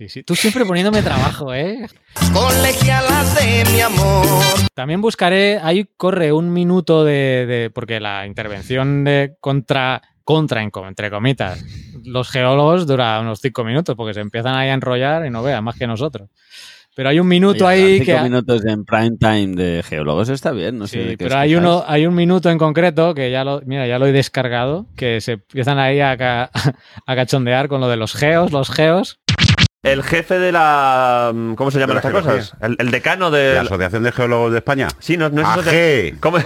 Sí, sí. Tú siempre poniéndome trabajo, ¿eh? Colegialas de mi amor. También buscaré, ahí corre un minuto de, de- porque la intervención de contra, contra, en co- entre comitas, los geólogos dura unos cinco minutos porque se empiezan ahí a enrollar y no vean más que nosotros. Pero hay un minuto Oye, ahí cinco que... minutos en prime time de geólogos está bien, no sé Sí, de qué pero hay uno, hay un minuto en concreto que ya lo, mira, ya lo he descargado, que se empiezan ahí a, ca- a cachondear con lo de los geos, los geos. El jefe de la. ¿Cómo se llaman estas cosas? El, el decano de. ¿La Asociación de Geólogos de España? Sí, no, no es AG. ¿Cómo,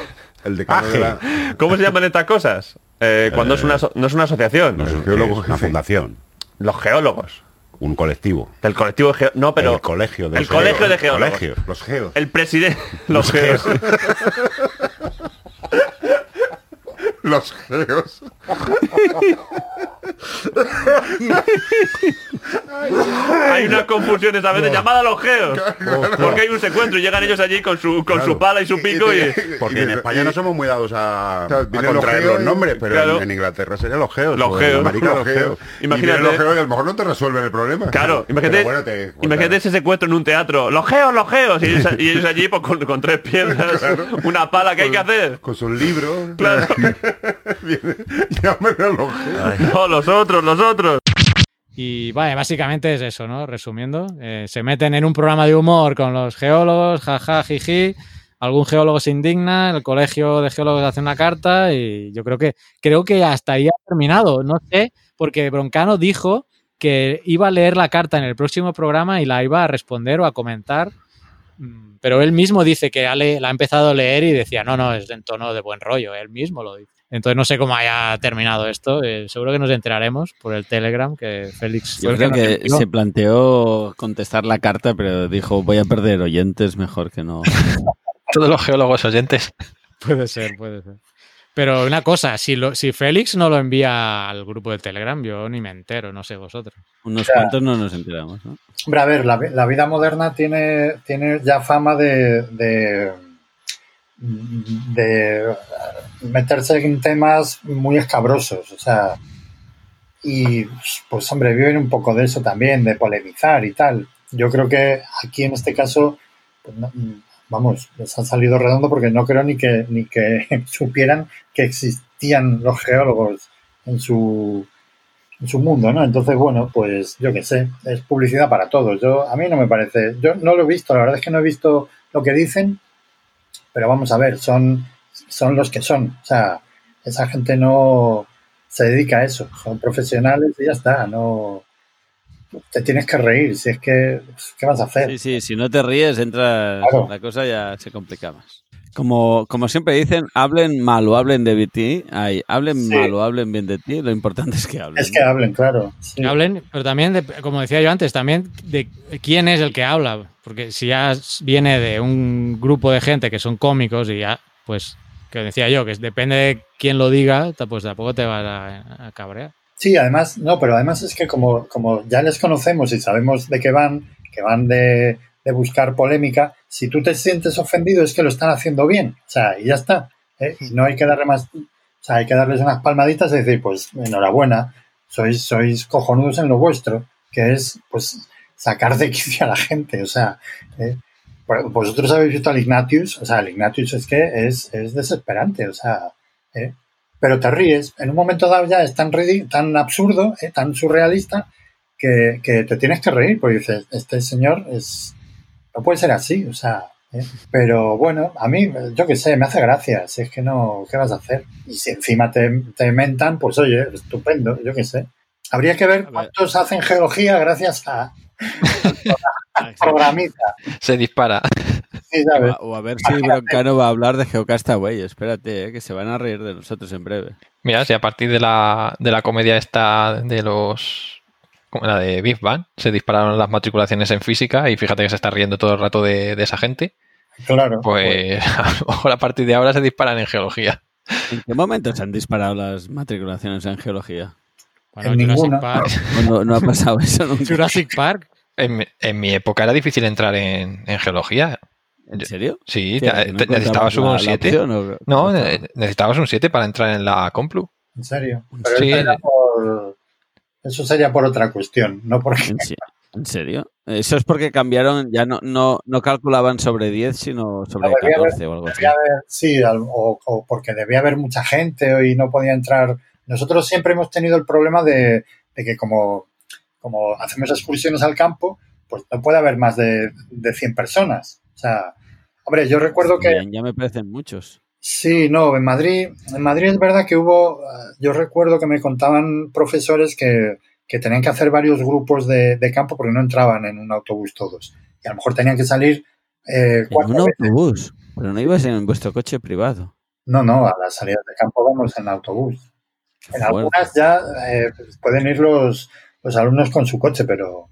El decano de la... ¿Cómo se llaman estas cosas? Eh, cuando es una, no es una asociación. No sé, Geólogo ¿qué es? una fundación, Los geólogos. un colectivo. Del colectivo de No, pero. el colegio de el los colegio de geólogos. geólogos. Colegio. Los geos. El presidente. Los geos. Los geos. Hay unas confusiones a veces llamadas los geos. Porque hay un secuestro y llegan ellos allí con su, con su pala y su pico y. Porque en España no somos muy dados a, contraer los nombres, pero claro. en, en Inglaterra serían los geos. Los geos. Los geos. Y Imagínate. los geos y a lo mejor no te resuelven el problema. Claro, imagínate, te- imagínate ese secuestro en un teatro. Los geos, los geos. Y ellos, y ellos allí pues, con, con tres piedras, una pala, ¿qué hay que hacer? Con sus libros. Claro. A los geos. No, los otros, los otros. Y vale, básicamente es eso, ¿no? Resumiendo, eh, se meten en un programa de humor con los geólogos, jaja, jiji. Algún geólogo se indigna, el colegio de geólogos hace una carta y yo creo que creo que hasta ahí ha terminado. No sé, porque Broncano dijo que iba a leer la carta en el próximo programa y la iba a responder o a comentar. Mm, Pero él mismo dice que la ha empezado a leer y decía, no, no, es en tono de buen rollo. Él mismo lo dice. Entonces no sé cómo haya terminado esto. eh, seguro que nos enteraremos por el Telegram que Félix Yo creo que se planteó contestar la carta, pero dijo, voy a perder oyentes, mejor que no. Todos los geólogos oyentes. Puede ser, puede ser. Pero una cosa, si, lo, si Félix no lo envía al grupo de Telegram, yo ni me entero, no sé vosotros. Unos sea, cuantos no nos enteramos, ¿no? Hombre, a ver, la, vi- la vida moderna tiene, tiene ya fama de, de, de meterse en temas muy escabrosos. O sea, y pues hombre, viven un poco de eso también, de polemizar y tal. Yo creo que aquí en este caso, pues, vamos, les han salido redondo porque no creo ni que, ni que supieran que existían los geólogos en su, en su mundo, ¿no? Entonces, bueno, pues yo qué sé, es publicidad para todos. Yo, a mí no me parece, yo no lo he visto, la verdad es que no he visto lo que dicen, pero vamos a ver, son, son los que son. O sea, esa gente no se dedica a eso, son profesionales y ya está, no te tienes que reír, si es que, ¿qué vas a hacer? Sí, sí, si no te ríes, entra Claro. la cosa ya se complica más. Como, como siempre dicen, hablen mal o hablen de ti, ay, hablen Sí. mal o hablen bien de ti, lo importante es que hablen. Es que hablen, claro. sí. Que hablen, pero también, de- como decía yo antes, también de quién es el que habla. Porque si ya viene de un grupo de gente que son cómicos y ya, pues, que decía yo, que depende de quién lo diga, pues tampoco te vas a, a cabrear. Sí, además, no, pero además es que como, como ya les conocemos y sabemos de qué van, que van de, de buscar polémica, si tú te sientes ofendido es que lo están haciendo bien. O sea, y ya está. ¿eh? No hay que darle más, o sea, hay que darles unas palmaditas y decir, pues enhorabuena, sois, sois cojonudos en lo vuestro, que es, pues, sacar de quicio a la gente. O sea, ¿eh? Pues, vosotros habéis visto al Ignatius, o sea, el Ignatius es que es, es desesperante, o sea, ¿eh? pero te ríes. En un momento dado ya es tan, tan absurdo, tan surrealista, que, que te tienes que reír, porque dices, este señor es no puede ser así, o sea, ¿eh? pero bueno, a mí, yo qué sé, me hace gracia, si es que no, ¿qué vas a hacer? Y si encima te, te mentan, pues oye, estupendo, yo qué sé. Habría que ver cuántos hacen geología gracias a programiza. Se dispara. Sí, O ¿sabes? a, o a ver si Broncano va a hablar de Geocastaway. Espérate, eh, que se van a reír de nosotros en breve. Mira, si a partir de la, de la comedia esta de los... como la de Big Bang, se dispararon las matriculaciones en física y fíjate que se está riendo todo el rato de, de esa gente, Claro. pues a lo mejor a partir de ahora se disparan en geología. ¿En qué momento se han disparado las matriculaciones en geología? Bueno, En Jurassic ninguna. Park. ¿O no, no ha pasado eso nunca? Jurassic Park. En, mi- en mi época era difícil entrar en, en geología. ¿En serio? Sí, ¿Qué, te- no te- necesitabas un la- la 7. opción o- No, necesitabas un 7 para entrar en la Complu. En serio. Pero Sí. era por, eso sería por otra cuestión, no porque... ¿En, se- en serio? Eso es porque cambiaron, ya no, no, no calculaban sobre 10, sino sobre No, debía haber- 14 o algo así. Haber, sí, o, o porque debía haber mucha gente y no podía entrar. Nosotros siempre hemos tenido el problema de, de que como, como hacemos excursiones al campo, pues no puede haber más de, de 100 personas. O sea, hombre, yo recuerdo que... Bien, ya me parecen muchos. Sí, no, en Madrid, en Madrid es verdad que hubo, eh, yo recuerdo que me contaban profesores que, que tenían que hacer varios grupos de, de campo porque no entraban en un autobús todos. Y a lo mejor tenían que salir eh, En un veces. autobús. Pero no ibas en vuestro coche privado. No, no, a las salidas de campo vamos en autobús. En algunas ya eh, pueden ir los, los alumnos con su coche, pero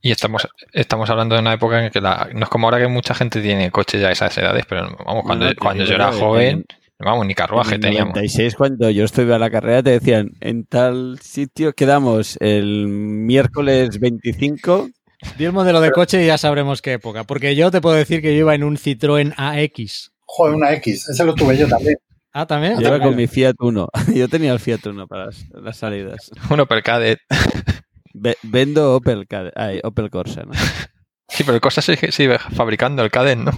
Y estamos, estamos hablando de una época en que la, no es como ahora que mucha gente tiene coche ya a esas edades, pero vamos, cuando, No, cuando yo era joven, vamos, ni carruaje en el teníamos. 96, cuando yo estuve a la carrera, te decían, en tal sitio quedamos el miércoles 25. Di el modelo de coche y ya sabremos qué época. Porque yo te puedo decir que yo iba en un Citroën AX. joder, una X, ese lo tuve yo también. Ah, también. Yo iba con mi Fiat Uno. Yo tenía el Fiat Uno para las, las salidas. Un Opel Kadett. Ve- vendo Opel, ay, Opel Corsa, ¿no? Sí, pero el cosa sigue, sigue fabricando el Kadett, ¿no?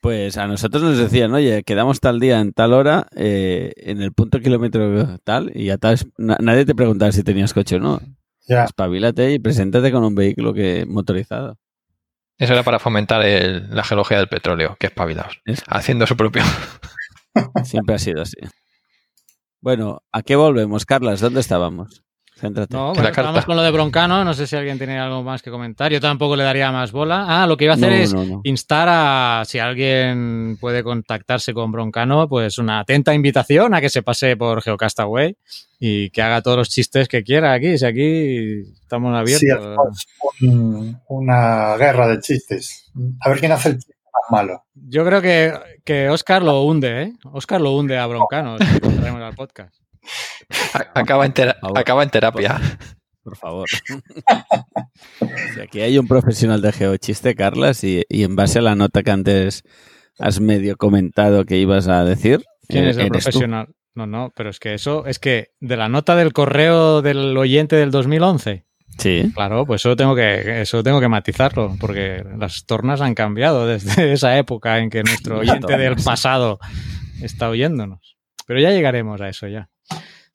Pues a nosotros nos decían, oye, quedamos tal día en tal hora, eh, en el punto kilómetro tal, y ya tal, na- nadie te preguntaba si tenías coche o no. Ya, Espabilate y preséntate con un vehículo que motorizado. Eso era para fomentar el- la geología del petróleo, que espabilados. Es- Haciendo su propio. Siempre ha sido así. Bueno, ¿a qué volvemos, Carlas? ¿Dónde estábamos? Céntrate. No, bueno, carta. vamos con lo de Broncano. No sé si alguien tiene algo más que comentar. Yo tampoco le daría más bola. Ah, lo que iba a hacer No, es no, no. instar a, si alguien puede contactarse con Broncano, pues una atenta invitación a que se pase por Geocastaway y que haga todos los chistes que quiera aquí. Si aquí estamos abiertos. sí, un- una guerra de chistes. A ver quién hace el chiste más malo. Yo creo que, que Oscar lo hunde, ¿eh? Oscar lo hunde a Broncano si lo traemos al podcast. Acaba en, tera- favor. acaba en terapia. Por favor. Si aquí hay un profesional de geochiste, Carlas, y, y en base a la nota que antes has medio comentado que ibas a decir. ¿Quién eh, es el tú. profesional? No, no, pero es que eso, es que de la nota del correo del oyente del 2011, Sí. claro, pues eso tengo que, eso tengo que matizarlo, porque las tornas han cambiado desde esa época en que nuestro oyente del pasado está oyéndonos. Pero ya llegaremos a eso ya.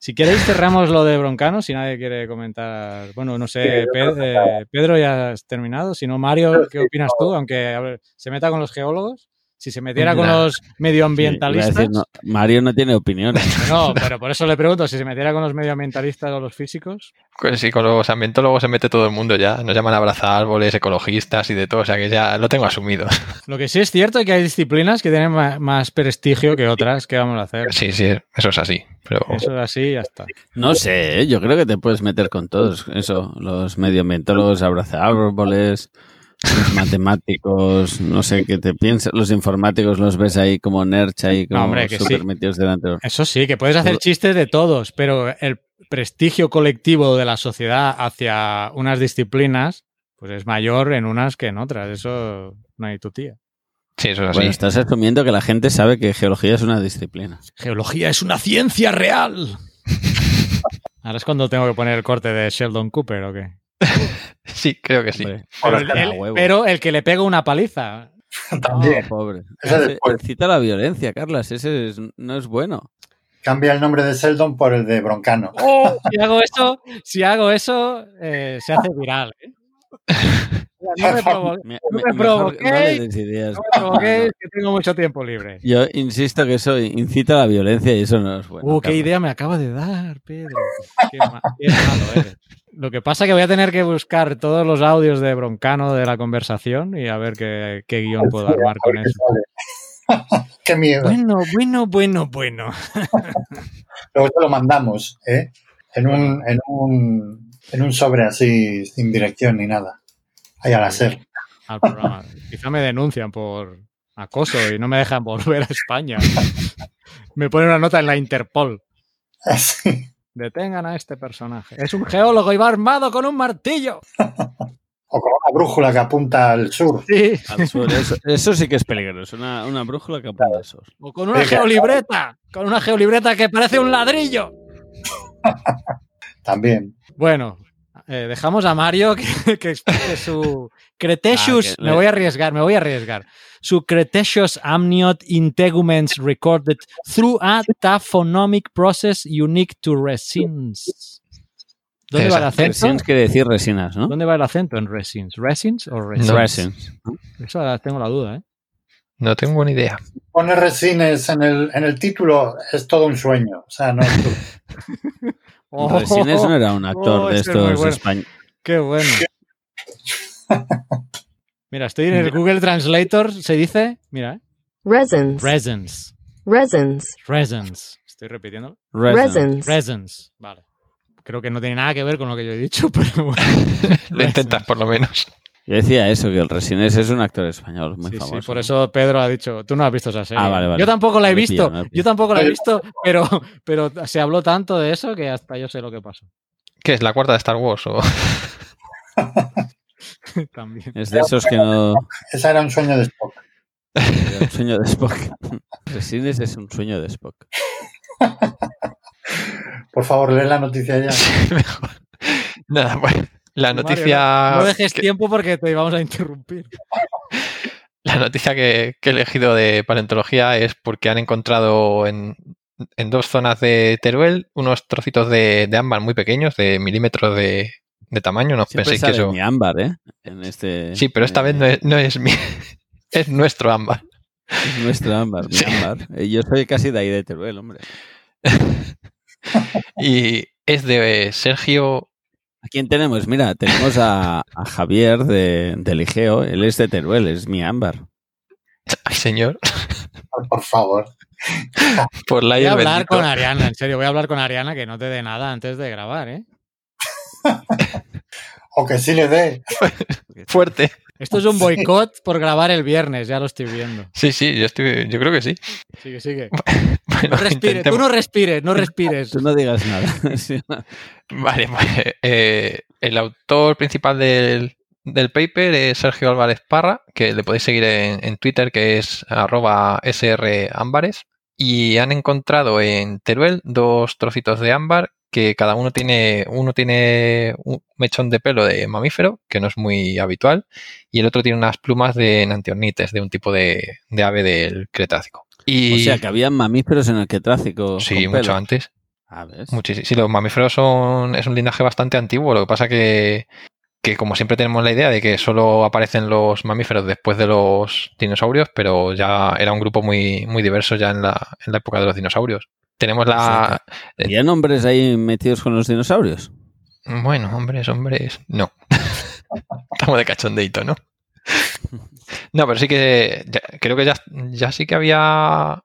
Si queréis cerramos lo de Broncano, si nadie quiere comentar. Bueno, no sé, yo Pe- creo que eh, Pedro, ya has terminado. Si no, Mario, ¿qué opinas tú? Aunque a ver, se meta con los geólogos, si se metiera con los Sí, a medioambientalistas. decir, no, Mario no tiene opiniones. No, pero por eso le pregunto si se metiera con los medioambientalistas o los físicos. Pues sí, con los ambientólogos se mete todo el mundo ya. Nos llaman abrazar árboles, ecologistas y de todo. O sea que ya lo tengo asumido. Lo que sí es cierto es que hay disciplinas que tienen más prestigio que otras. ¿Qué vamos a hacer? Sí, sí, eso es así. Pero Eso es así y ya está. No sé, ¿eh? yo creo que te puedes meter con todos. Eso, los medioambientólogos, abraza árboles, los matemáticos, no sé qué te piensas. Los informáticos los ves ahí como nerds, ahí como No, hombre, que súper sí. metidos delante. Eso sí, que puedes hacer Todo- chistes de todos, pero el prestigio colectivo de la sociedad hacia unas disciplinas pues es mayor en unas que en otras. Eso no hay tu tía. sí, eso es así. Bueno, estás asumiendo que la gente sabe que geología es una disciplina. Geología es una ciencia real. Ahora es cuando tengo que poner el corte de Sheldon Cooper o qué. Sí, creo que sí. Pero el, el- huevo. pero el que le pega una paliza. También. No, pobre. Ese Ese después. incita a la violencia, Carlas. Ese es- no es bueno. Cambia el nombre de Sheldon por el de Broncano. Si hago eso, si hago eso, eh, se hace viral. ¿eh? No me, provo- Me- No me- me mejor no provoquéis, no me provoquéis, que tengo mucho tiempo libre. Yo insisto que eso incita a la violencia y eso no es bueno. Uh, qué idea me acaba de dar, Pedro. Qué, ma- qué malo eres. Lo que pasa es que voy a tener que buscar todos los audios de Broncano de la conversación y a ver qué, qué guion puedo armar con eso. Qué miedo. Bueno, bueno, bueno, bueno. Luego te lo mandamos, ¿eh? En un, en un, en un sobre así, sin dirección ni nada. Ahí al hacer. Al programa. Quizá me denuncian por acoso y no me dejan volver a España. Me ponen una nota en la Interpol. Así. Detengan a este personaje. Es un geólogo y va armado con un martillo. O con una brújula que apunta al sur. Sí. Al sur, eso, eso sí que es peligroso. Una, una brújula que apunta al sur. O con una geolibreta. Con una geolibreta que parece un ladrillo. También. Bueno, eh, dejamos a Mario que, que explique su Cretaceous. Ah, que me voy a arriesgar, me voy a arriesgar. Su Cretaceous amniot integuments recorded through a taphonomic process unique to resins. ¿Dónde va el acento? Resins quiere decir resinas, ¿no? ¿Dónde va el acento en resins? ¿Resins o resins? No. Resins. Eso tengo la duda, ¿eh? No tengo ni idea. Poner resines en el, en el título es todo un sueño. O sea, no es tú. Resines no era un actor Oh, de ese es muy estos bueno. españoles. Qué bueno. Mira, estoy en el Google Translator, se dice, mira, ¿eh? Resins. resins. Resins. Resins. Estoy repitiendo. Resins. Resins. Vale. Creo que no tiene nada que ver con lo que yo he dicho, pero bueno. Lo intentas por lo menos. Yo decía eso, que el Resines es un actor español muy Sí, famoso. sí, por eso Pedro ha dicho, tú no has visto esa serie. Ah, vale, vale. Yo tampoco la he visto, yo tampoco la he visto, pero, pero se habló tanto de eso que hasta yo sé lo que pasó. ¿Qué es? ¿La cuarta de Star Wars? O... También. Es de esos que no... Ese era un sueño de Spock. Un sueño de Spock. Resines es un sueño de Spock. Por favor, lee la noticia ya. Mejor. Nada, bueno. La Mario, noticia. no, no dejes que- tiempo porque te vamos a interrumpir. La noticia que, que he elegido de paleontología es porque han encontrado en, en dos zonas de Teruel unos trocitos de, de ámbar muy pequeños, de milímetros de, de tamaño. No Siempre penséis que eso. mi ámbar, ¿eh? En este... Sí, pero esta vez no es, no es mi. Es nuestro ámbar. Es nuestro ámbar, mi Sí. ámbar. Eh, Yo soy casi de ahí de Teruel, hombre. Y es de Sergio. ¿A quién tenemos? Mira, tenemos a, a Javier de, de Ligeo. Él es de Teruel, es mi ámbar. Ay, señor. Por favor. Por la Voy a hablar bendito. con Ariana, en serio, voy a hablar con Ariana que no te dé nada antes de grabar, ¿eh? O que sí le dé. Fuerte. Esto es un boicot por grabar el viernes, ya lo estoy viendo. Sí, sí, yo, estoy, yo creo que sí. Sigue, sigue. Bueno, No respires, tú no respires, no respires. Tú no digas nada. Sí. Vale, pues, eh, el autor principal del, del paper es Sergio Álvarez Parra, que le podéis seguir en, en Twitter, que es arroba srambares. Y han encontrado en Teruel dos trocitos de ámbar que cada uno tiene, uno tiene un mechón de pelo de mamífero, que no es muy habitual, y el otro tiene unas plumas de enantiornites, de un tipo de, de ave del Cretácico. Y, O sea, que había mamíferos en el que tráfico. sí, mucho pelo. antes. Ah, ¿ves? Muchísimo. Sí, los mamíferos son es un linaje bastante antiguo. Lo que pasa que, que como siempre tenemos la idea de que solo aparecen los mamíferos después de los dinosaurios, pero ya era un grupo muy, muy diverso ya en la, en la época de los dinosaurios. Tenemos la... ¿Habían hombres ahí metidos con los dinosaurios? Bueno, hombres, hombres... No. Estamos de cachondeito, ¿no? No, pero sí que ya- creo que ya, ya sí que había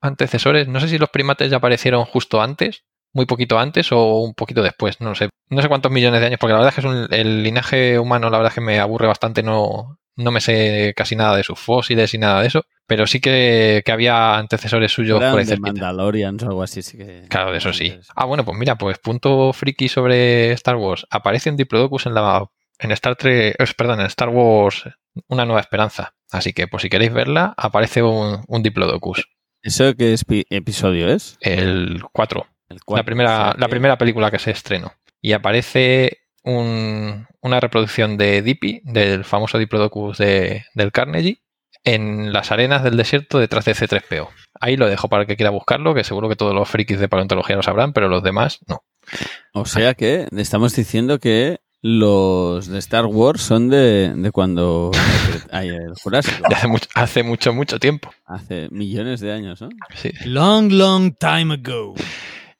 antecesores. No sé si los primates ya aparecieron justo antes, muy poquito antes o un poquito después. No sé. No sé cuántos millones de años, porque la verdad es que es un- el linaje humano, la verdad es que me aburre bastante. No, no me sé casi nada de sus fósiles y nada de eso. Pero sí que, que había antecesores suyos Eran por ahí de. Mandalorians o algo así, sí que... Claro, de eso sí. Ah, bueno, pues mira, pues punto friki sobre Star Wars. Aparece un Diplodocus en la en Star Trek, eh, perdón, en Star Wars Una Nueva Esperanza. Así que, pues si queréis verla, aparece un, un Diplodocus. ¿Eso qué epi- episodio es? El 4. El La primera, la que- primera película que se estrenó. Y aparece un- una reproducción de Dippy, del famoso Diplodocus de, del Carnegie, en las arenas del desierto detrás de C3PO. Ahí lo dejo para el que quiera buscarlo, que seguro que todos los frikis de paleontología lo sabrán, pero los demás no. O sea que estamos diciendo que los de Star Wars son de, de cuando hay el Jurásico. De hace mucho, hace mucho, mucho tiempo. Hace millones de años, ¿no? Sí. Long, long time ago.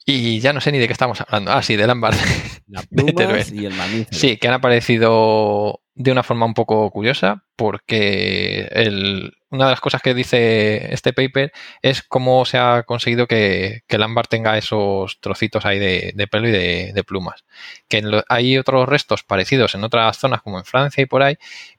Y ya no sé ni de qué estamos hablando. Ah, sí, del ámbar. De Teruel. y el mamífero. Sí, que han aparecido de una forma un poco curiosa, porque el- una de las cosas que dice este paper es cómo se ha conseguido que, que el ámbar tenga esos trocitos ahí de, de pelo y de, de plumas. Que lo- hay otros restos parecidos en otras zonas, como en Francia y por ahí,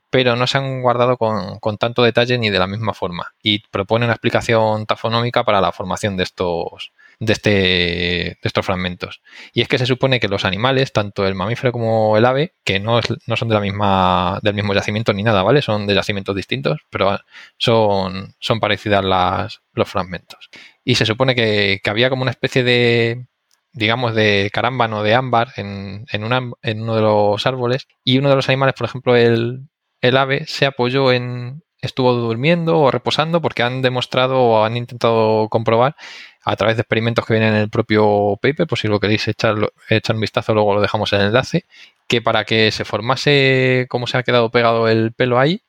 pero no se han guardado con, con tanto detalle ni de la misma forma. Y propone una explicación tafonómica para la formación de estos, de, este, estos fragmentos. Y es que se supone que los animales, tanto el mamífero como el ave, que no, es- no son de la misma, del mismo yacimiento ni nada, ¿vale? Son de yacimientos distintos, pero son, son parecidas las, los fragmentos. Y se supone que, que había como una especie de, digamos, de carámbano de ámbar en, en uno de los árboles y uno de los animales, por ejemplo, el, el ave, se apoyó en, estuvo durmiendo o reposando porque han demostrado o han intentado comprobar a través de experimentos que vienen en el propio paper, por si lo queréis echar, echar un vistazo, luego lo dejamos en el enlace, que para que se formase como se ha quedado pegado el pelo ahí,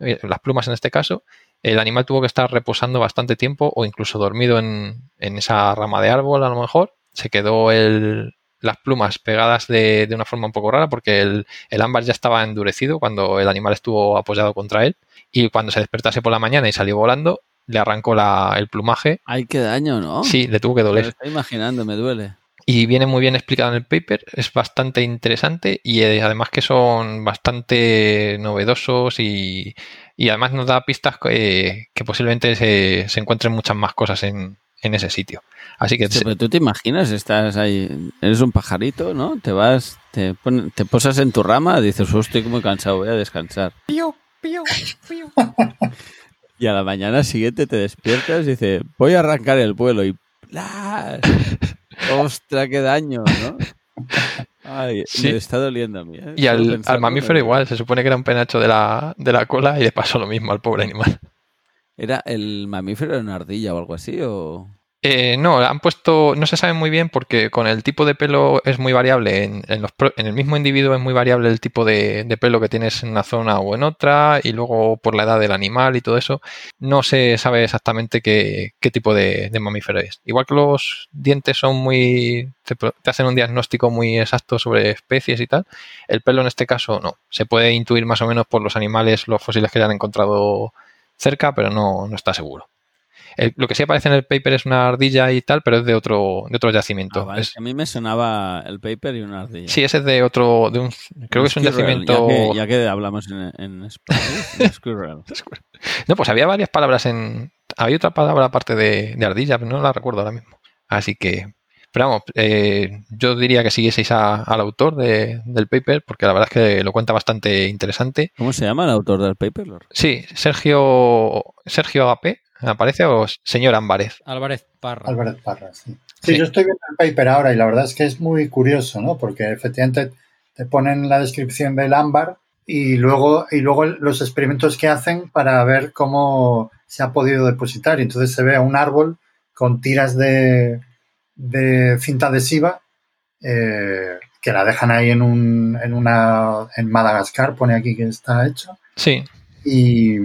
eh, las plumas en este caso, el animal tuvo que estar reposando bastante tiempo o incluso dormido en, en esa rama de árbol a lo mejor. Se quedó el, las plumas pegadas de, de una forma un poco rara porque el, el ámbar ya estaba endurecido cuando el animal estuvo apoyado contra él y cuando se despertase por la mañana y salió volando, le arrancó la, el plumaje. Ay, qué daño, ¿no? Sí, le tuvo que Me doler. estoy imaginando, me duele. Y viene muy bien explicado en el paper, es bastante interesante y eh, además que son bastante novedosos y, y además nos da pistas que, que posiblemente se, se encuentren muchas más cosas en, en ese sitio. Así que Sí, pero tú te imaginas, estás ahí, eres un pajarito, ¿no? Te vas, te, pon- te posas en tu rama, dices, "Oh, estoy muy cansado, voy a descansar. Y a la mañana siguiente te despiertas y dices, voy a arrancar el vuelo y ¡plas! ¡Ostras, qué daño, ¿no? Ay, Sí. me está doliendo a mí. ¿eh? Y al, al mamífero igual, se supone que era un penacho de la, de la cola y le pasó lo mismo al pobre animal. ¿Era el mamífero era una ardilla o algo así? O... Eh, no, han puesto, no se sabe muy bien porque con el tipo de pelo es muy variable. En, el mismo individuo es muy variable el tipo de, pelo que tienes en una zona o en otra, y luego por la edad del animal y todo eso, no se sabe exactamente qué, qué tipo de, mamífero es. Igual que los dientes son muy. Te, te hacen un diagnóstico muy exacto sobre especies y tal, el pelo en este caso no. Se puede intuir más o menos por los animales, los fósiles que ya han encontrado cerca, pero no, no está seguro. El- lo que sí aparece en el paper es una ardilla y tal, pero es de otro, de otro yacimiento. Ah, vale, Es- A mí me sonaba el paper y una ardilla. sí, ese es de otro, de un, creo que es un Squirrel, yacimiento. Ya que, ya que hablamos en, en español. No, pues había varias palabras en. Había otra palabra aparte de, de ardilla, pero no la recuerdo ahora mismo. Así que. Pero vamos, eh, yo diría que siguieseis a- al autor de- del paper, porque la verdad es que lo cuenta bastante interesante. ¿Cómo se llama el autor del paper? Sí, Sergio, Sergio Agapé, ¿aparece? O señor Álvarez. Álvarez Parra. Álvarez Parra, sí. Sí, Sí. yo estoy viendo el paper ahora y la verdad es que es muy curioso, ¿no? Porque efectivamente te ponen la descripción del ámbar y luego, y luego los experimentos que hacen para ver cómo se ha podido depositar. Y entonces se ve a un árbol con tiras de, de cinta adhesiva eh, que la dejan ahí en, un, en una en Madagascar, pone aquí que está hecho. Sí, Y,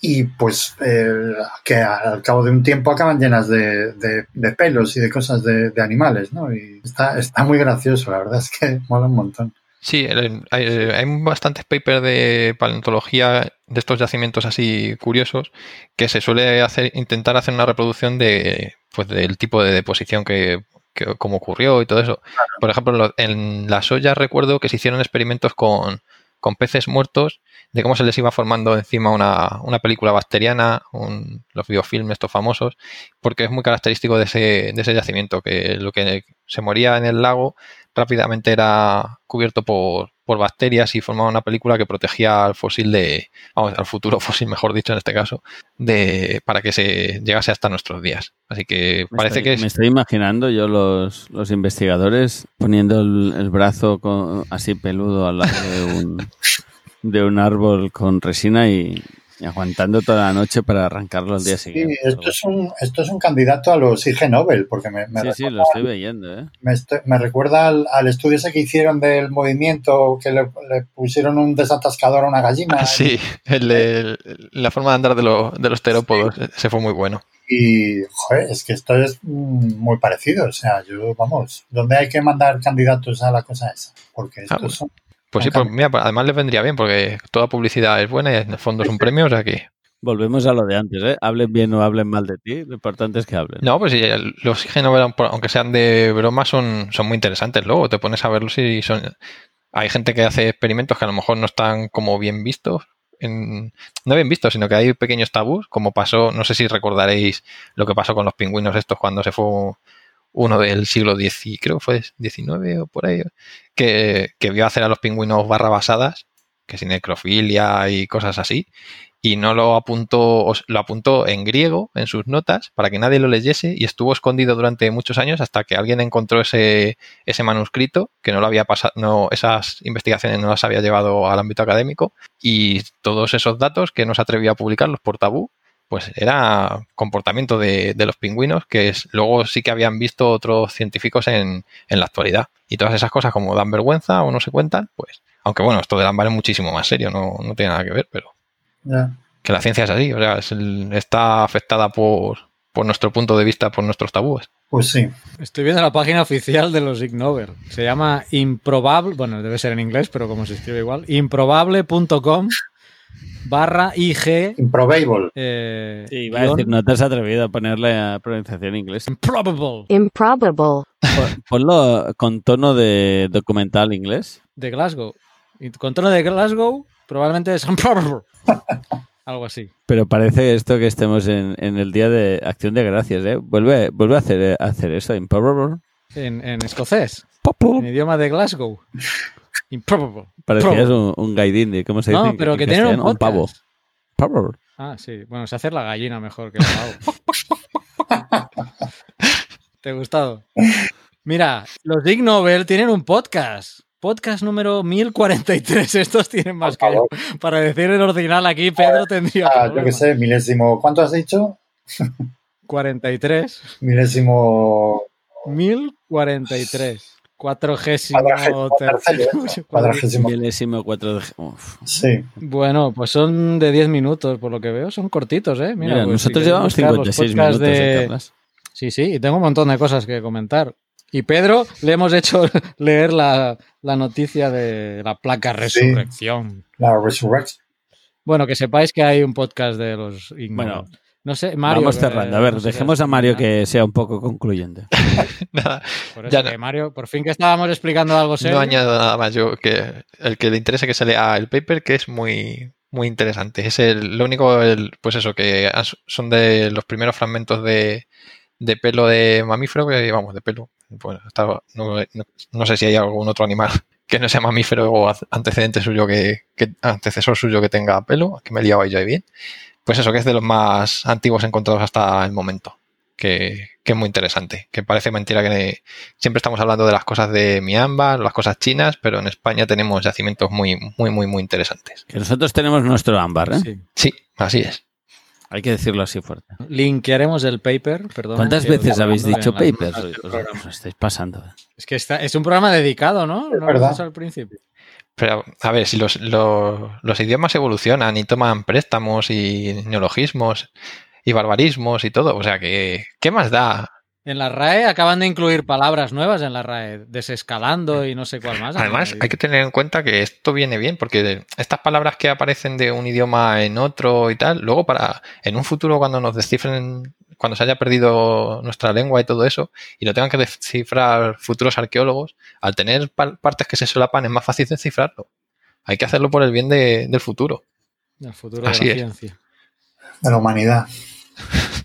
y, pues eh, que al cabo de un tiempo acaban llenas de, de- de pelos y de cosas de, de animales, ¿no? Y está, está muy gracioso, la verdad es que mola un montón. Sí, hay, hay bastantes papers de paleontología de estos yacimientos así curiosos que se suele hacer, intentar hacer una reproducción de, pues, del tipo de deposición que, que- como ocurrió y todo eso. Por ejemplo, en lo- en las ollas recuerdo que se hicieron experimentos con, con peces muertos de cómo se les iba formando encima una, una película bacteriana, un- los biofilms estos famosos, porque es muy característico de ese, de ese yacimiento, que lo que se moría en el lago rápidamente era cubierto por, por bacterias y formaba una película que protegía al fósil de, vamos, al futuro fósil, mejor dicho en este caso, de, para que se llegase hasta nuestros días. Así que parece estoy, que es, Me estoy imaginando yo los, los investigadores poniendo el, el brazo con- así peludo al lado de un, de un árbol con resina y, y aguantando toda la noche para arrancarlo al día Sí, siguiente. esto es un, esto es un candidato a los IG Nobel, porque me, me Sí, sí, recuerda, lo estoy leyendo, ¿eh? me, estoy- me recuerda al, al estudio ese que hicieron del movimiento, que le, le pusieron un desatascador a una gallina. Ah, sí, el de- la forma de andar de, los de los terópodos, se fue muy bueno. Y, joder, es que esto es mm, muy parecido. O sea, yo, vamos, ¿dónde hay que mandar candidatos a la cosa esa? Porque estos Ah, pues- son. Pues sí, pues mira, además les vendría bien porque toda publicidad es buena y en el fondo es un premio, o sea que... Volvemos a lo de antes, ¿eh? Hablen bien o hablen mal de ti, lo importante es que hablen. No, pues sí, los Nobel, aunque sean de broma, son, son muy interesantes. Luego te pones a verlos y son... Hay gente que hace experimentos que a lo mejor no están como bien vistos. en- no bien vistos, sino que hay pequeños tabús, como pasó, no sé si recordaréis lo que pasó con los pingüinos estos cuando se fue uno del siglo X, creo fue 19 o por ahí, que, que vio hacer a los pingüinos barra basadas, que sin necrofilia y cosas así, y no lo apuntó, lo apuntó en griego en sus notas para que nadie lo leyese y estuvo escondido durante muchos años hasta que alguien encontró ese, ese manuscrito, que no lo había pasado, no, esas investigaciones no las había llevado al ámbito académico, y todos esos datos que no se atrevió a publicarlos por tabú, pues era comportamiento de, de los pingüinos que es- luego sí que habían visto otros científicos en, en la actualidad. Y todas esas cosas como dan vergüenza o no se cuentan, pues, aunque bueno, esto del ámbar es muchísimo más serio, no, no tiene nada que ver, pero que la ciencia es así, o sea, es el- está afectada por, por nuestro punto de vista, por nuestros tabúes. Pues sí. Estoy viendo la página oficial de los Ig Nobel. Se llama improbable, bueno, debe ser en inglés, pero como se escribe igual, improbable.com barra IG. Improbable. Eh, Sí, iba a decir, no te has atrevido a ponerle a pronunciación en inglés. Improbable. Improbable. Pon- Ponlo con tono de documental inglés. De Glasgow. Y con tono de Glasgow, probablemente es improbable. Algo así. Pero parece esto que estemos en, en el día de acción de gracias, ¿eh? Vuelve, vuelve a hacer, a hacer eso, improbable. En, en escocés. En idioma de Glasgow. Improbable. Parecías un, un gaidín de, ¿cómo se dice? No, pero que tienen un castellano? pavo. Pavo. Ah, sí. Bueno, se hace la gallina mejor que el pavo. ¿Te ha gustado? Mira, los Ig Nobel tienen un podcast. Podcast número 1043. Estos tienen más que yo. Para decir el original aquí, Pedro tendría Ah, yo qué sé, milésimo. ¿Cuánto has dicho? 43. Milésimo. 1043. Cuatrogésimo Cuadragésimo tercero. Cuadragésimo. Milésimo Uf. Sí. Bueno, pues son de 10 minutos, por lo que veo. Son cortitos, ¿eh? Mira, Mira, pues, nosotros si llevamos buscar los 56 podcasts minutos de de-. Sí, sí, y tengo un montón de cosas que comentar. Y Pedro le hemos hecho leer la, la noticia de la placa Resurrección. La Resurrection. Bueno, que sepáis que hay un podcast de los Ig Bueno, Nobel. No sé, Mario. Vamos que- cerrando. A ver, no dejemos a Mario que sea un poco concluyente. Nada, Por eso ya que no, Mario, por fin que estábamos explicando algo serio. no añado nada más. Yo que el que le interese que se lea el paper, que es muy, muy interesante. Es el, lo único, el, pues eso, que has- son de los primeros fragmentos de, de pelo de mamífero, que vamos, de pelo. Bueno, está- no, no- no sé si hay algún otro animal que no sea mamífero o antecedente suyo que, que- antecesor suyo que tenga pelo, que me he liado ahí bien. Pues eso, que es de los más antiguos encontrados hasta el momento. Que, que es muy interesante. Que parece mentira que siempre estamos hablando de las cosas de Myanmar, las cosas chinas, pero en España tenemos yacimientos muy, muy, muy, muy interesantes. Que nosotros tenemos nuestro ámbar, ¿eh? Sí. Sí, así es. Hay que decirlo así fuerte. Linkearemos el paper, perdón. ¿Cuántas que veces habéis dicho del Os, estáis pasando. Es que está, es un programa dedicado, ¿no? Es ¿No verdad. al principio. Pero, a ver, si los, los, los idiomas evolucionan y toman préstamos y neologismos y barbarismos y todo, o sea que, ¿qué más da? En la RAE acaban de incluir palabras nuevas en la RAE, desescalando y no sé cuál más. Además, hay que tener en cuenta que esto viene bien, porque estas palabras que aparecen de un idioma en otro y tal, luego para en un futuro cuando nos descifren, cuando se haya perdido nuestra lengua y todo eso, y lo tengan que descifrar futuros arqueólogos, al tener pa- partes que se solapan es más fácil descifrarlo. Hay que hacerlo por el bien de- del futuro. El futuro Así de es. ciencia. De la humanidad.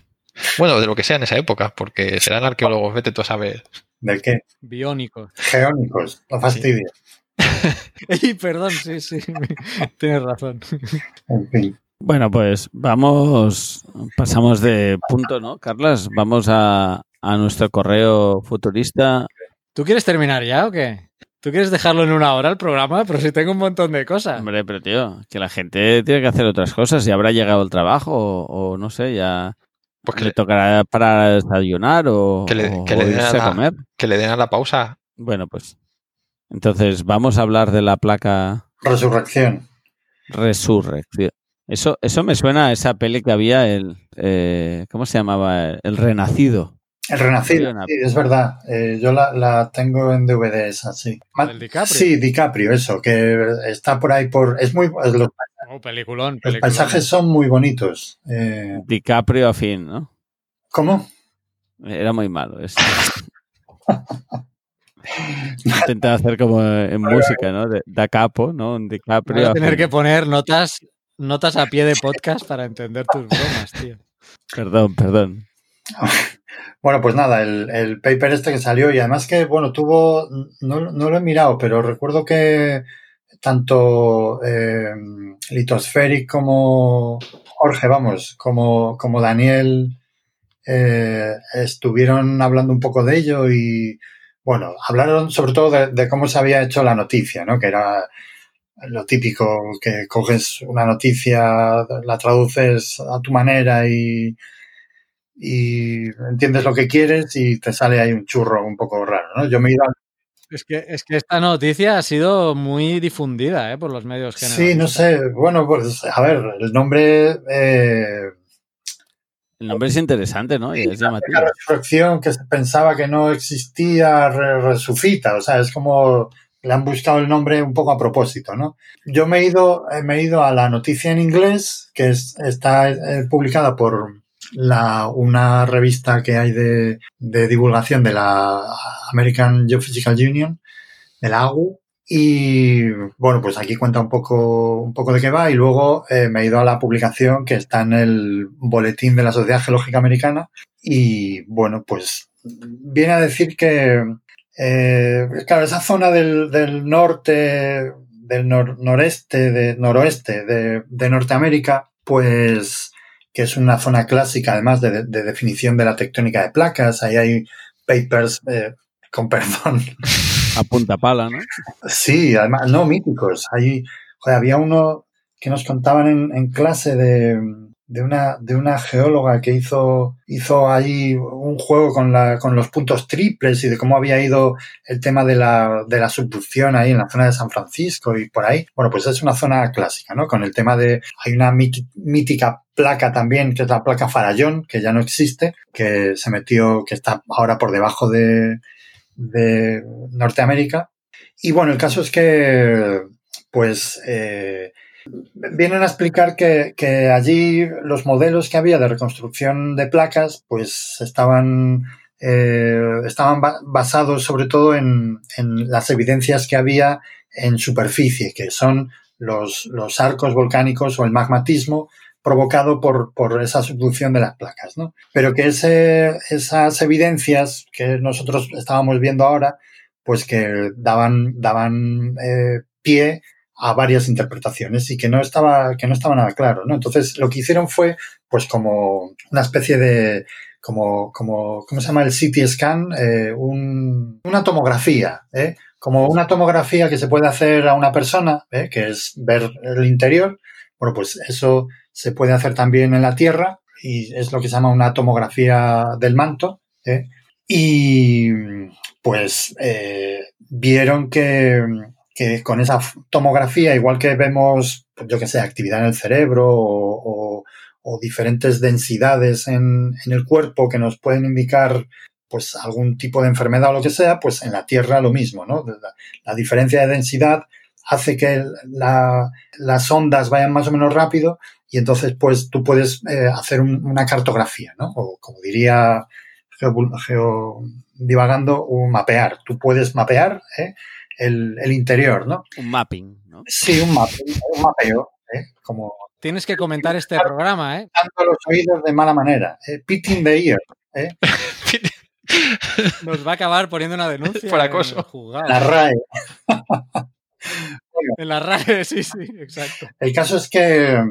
Bueno, de lo que sea en esa época, porque serán arqueólogos, vete tú a saber. ¿De qué? Biónicos. Geónicos. No fastidia. Ey, perdón, sí, sí. Tienes razón. En fin. Bueno, pues vamos, pasamos de punto, ¿no, Carlas? Vamos a, a nuestro correo futurista. ¿Tú quieres terminar ya o qué? ¿Tú quieres dejarlo en una hora el programa? Pero si tengo un montón de cosas. Hombre, pero tío, que la gente tiene que hacer otras cosas. Y habrá llegado el trabajo o, o no sé, ya Pues que le le, tocará para desayunar o, Que le- o- que le o den a irse a la- comer. que le den a la pausa. Bueno, pues entonces vamos a hablar de la placa Resurrección. Resurrección. Eso, eso me suena a esa peli que había, el eh, ¿cómo se llamaba? El Renacido. El Renacido. Sí, es verdad. Eh, yo la, la tengo en DVD esa, sí. ¿Del DiCaprio? Sí, DiCaprio, eso, que está por ahí por... Es muy... Los, Oh, peliculón, los peliculón. paisajes son muy bonitos. Eh, DiCaprio a fin, ¿no? ¿Cómo? Era muy malo eso. Intenta hacer como en música, ¿no? De, da capo, ¿no? Un DiCaprio. Vas a tener que poner notas, notas a pie de podcast para entender tus bromas, tío. Perdón, perdón. Bueno, pues nada, el, paper este que salió y además que, bueno, tuvo, no, no lo he mirado, pero recuerdo que tanto eh, Litospheric como Jorge, vamos, como, como Daniel eh, estuvieron hablando un poco de ello y, bueno, hablaron sobre todo de, de cómo se había hecho la noticia, ¿no? Que era lo típico, que coges una noticia, la traduces a tu manera y, y entiendes lo que quieres y te sale ahí un churro un poco raro, ¿no? Yo me he ido al- Es que, es que esta noticia ha sido muy difundida ¿eh? por los medios generales. Sí, no sé, bueno, pues a ver, el nombre eh, El nombre es interesante, ¿no? Y es llamativo. la resurrección que se pensaba que no existía re- resucita, o sea, es como le han buscado el nombre un poco a propósito, ¿no? Yo me he ido, eh, me he ido a la noticia en inglés, que es, está eh, publicada por la, una revista que hay de, divulgación de la American Geophysical Union, de la AGU, y bueno, pues aquí cuenta un poco, un poco de qué va y luego eh, me he ido a la publicación que está en el boletín de la Sociedad Geológica Americana y bueno, pues viene a decir que, eh, claro, esa zona del, norte, del nor- noreste, de noroeste de Norteamérica, pues que es una zona clásica además de, de definición de la tectónica de placas, ahí hay papers, eh, con perdón, A punta pala, ¿no? Sí, además, no, míticos. Joder, había uno que nos contaban en, en clase de, de una, de una geóloga que hizo, hizo ahí un juego con la, con los puntos triples y de cómo había ido el tema de la, de la subducción ahí en la zona de San Francisco y por ahí. Bueno, pues es una zona clásica, ¿no? Con el tema de, hay una mí- mítica placa también, que es la placa Farallón, que ya no existe, que se metió, que está ahora por debajo de, de Norteamérica. Y bueno, el caso es que, pues, eh, vienen a explicar que, que allí los modelos que había de reconstrucción de placas, pues estaban, eh, estaban ba- basados sobre todo en, en las evidencias que había en superficie, que son los, los arcos volcánicos o el magmatismo provocado por, por esa subducción de las placas, ¿no? Pero que ese, esas evidencias que nosotros estábamos viendo ahora, pues que daban, daban eh, pie a varias interpretaciones y que no estaba, que no estaba nada claro, ¿no? Entonces lo que hicieron fue, pues como una especie de, como, como, ¿cómo se llama el CT scan? Eh, un, una tomografía, ¿eh? Como una tomografía que se puede hacer a una persona, ¿eh? que es ver el interior. Bueno, pues eso se puede hacer también en la Tierra y es lo que se llama una tomografía del manto. ¿eh? Y pues eh, vieron que, que con esa tomografía, igual que vemos, yo que sé, actividad en el cerebro o, o- o diferentes densidades en, el cuerpo que nos pueden indicar pues algún tipo de enfermedad o lo que sea, pues en la Tierra lo mismo, ¿no? La, diferencia de densidad hace que las ondas vayan más o menos rápido y entonces pues tú puedes eh, hacer un- una cartografía, ¿no? O como diría geo, divagando, un mapear. Tú puedes mapear ¿eh? El, el interior, ¿no? Un mapping, ¿no? Sí, un, mape, un mapeo, ¿eh? como Tienes que comentar este programa, ¿eh? dando los oídos de mala manera. ¿eh? Pitting the ear. ¿eh? Nos va a acabar poniendo una denuncia. Por acoso. La RAE. En la RAE, sí, sí, exacto. El caso es que,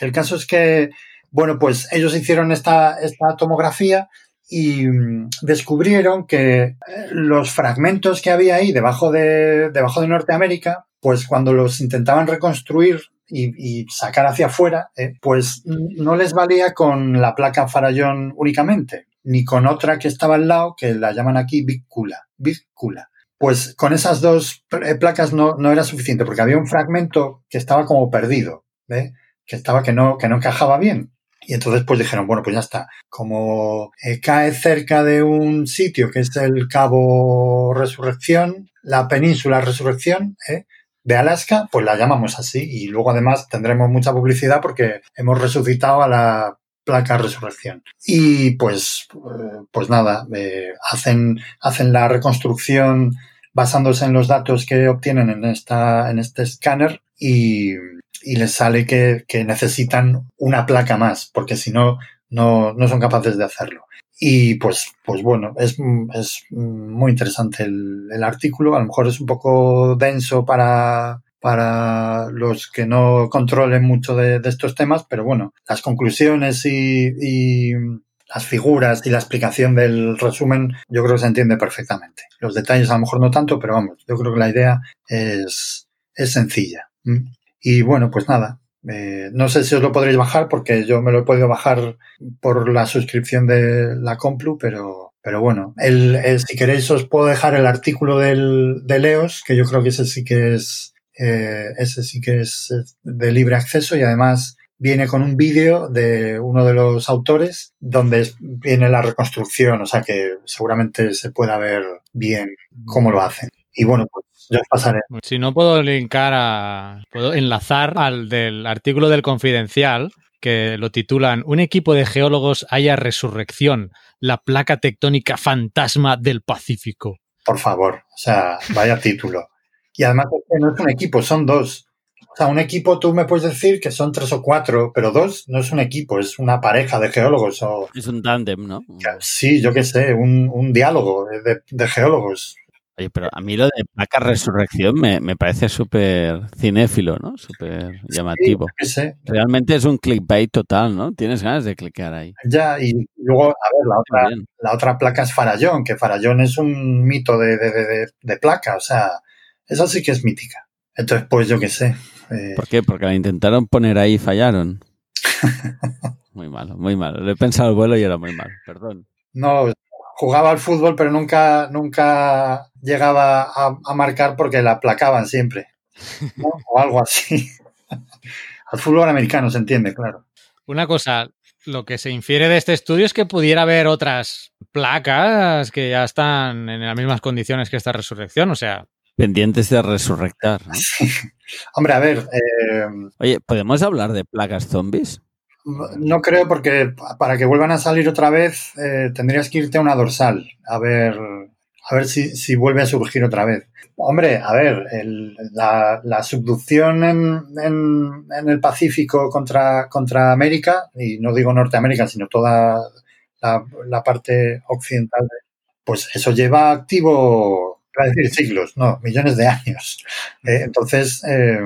el caso es que, bueno, pues ellos hicieron esta, esta tomografía y mm, descubrieron que eh, los fragmentos que había ahí debajo de, debajo de Norteamérica, pues cuando los intentaban reconstruir y, sacar hacia afuera, eh, pues no les valía con la placa Farallón únicamente, ni con otra que estaba al lado, que la llaman aquí Vícula. Vícula. Pues con esas dos eh, placas no, no era suficiente, porque había un fragmento que estaba como perdido, ¿eh? que estaba que no, que no encajaba bien. Y entonces pues dijeron, bueno, pues ya está. Como eh, cae cerca de un sitio que es el Cabo Resurrección, la península Resurrección, ¿eh? de Alaska, pues la llamamos así. Y luego además tendremos mucha publicidad porque hemos resucitado a la placa Resurrección. Y pues, eh, pues nada, eh, hacen, hacen la reconstrucción basándose en los datos que obtienen en, esta, en este escáner y, y les sale que, que necesitan una placa más, porque si no, no, son capaces de hacerlo. Y pues, pues bueno, es, es muy interesante el, artículo. A lo mejor es un poco denso para, para los que no controlen mucho de, estos temas, pero bueno, las conclusiones y, y las figuras y la explicación del resumen yo creo que se entiende perfectamente. Los detalles a lo mejor no tanto, pero vamos, yo creo que la idea es, es sencilla. ¿Mm? Y bueno, pues nada, eh, no sé si os lo podréis bajar porque yo me lo he podido bajar por la suscripción de la Complu, pero, pero bueno, el, si queréis os puedo dejar el artículo del, de Leos, que yo creo que ese sí que es, eh, ese sí que es de libre acceso y además viene con un vídeo de uno de los autores donde viene la reconstrucción, o sea que seguramente se pueda ver bien cómo lo hacen. Y bueno, pues yo os pasaré. Si no puedo linkar a. Puedo enlazar al del artículo del Confidencial que lo titulan Un equipo de geólogos halla resurrección, la placa tectónica fantasma del Pacífico. Por favor, o sea, vaya título. Y además es que no es un equipo, son dos. O sea, un equipo tú me puedes decir que son tres o cuatro, pero dos no es un equipo, es una pareja de geólogos. O, Es un tándem, ¿no? sí, yo qué sé, un, un diálogo de, de geólogos. Oye, pero a mí lo de placa resurrección me, me parece súper cinéfilo, ¿no? Súper llamativo. Sí, sé. Realmente es un clickbait total, ¿no? Tienes ganas de clicar ahí. Ya, y luego, a ver, la otra, Bien. la otra placa es Farallón, que Farallón es un mito de, de, de, de- placa, o sea, esa sí que es mítica. Entonces, pues yo qué sé. eh, ¿Por qué? Porque la intentaron poner ahí y fallaron. Muy malo, muy malo. Lo he pensado al vuelo y era muy malo. Perdón. no, jugaba al fútbol, pero nunca, nunca llegaba a, a marcar porque la aplacaban siempre. ¿no? O algo así. al fútbol americano se entiende, claro. Una cosa, lo que se infiere de este estudio es que pudiera haber otras placas que ya están en las mismas condiciones que esta resurrección. O sea, Pendientes de resurrectar. ¿no? Hombre, a ver, eh, Oye, ¿podemos hablar de plagas zombies? No creo porque para que vuelvan a salir otra vez eh, tendrías que irte a una dorsal a ver a ver si, si vuelve a surgir otra vez. Hombre, a ver, la, subducción en, en- el Pacífico contra, contra América, y no digo Norteamérica, sino toda la, parte occidental, de- pues eso lleva activo, iba a decir siglos, no, millones de años. Eh, entonces, eh,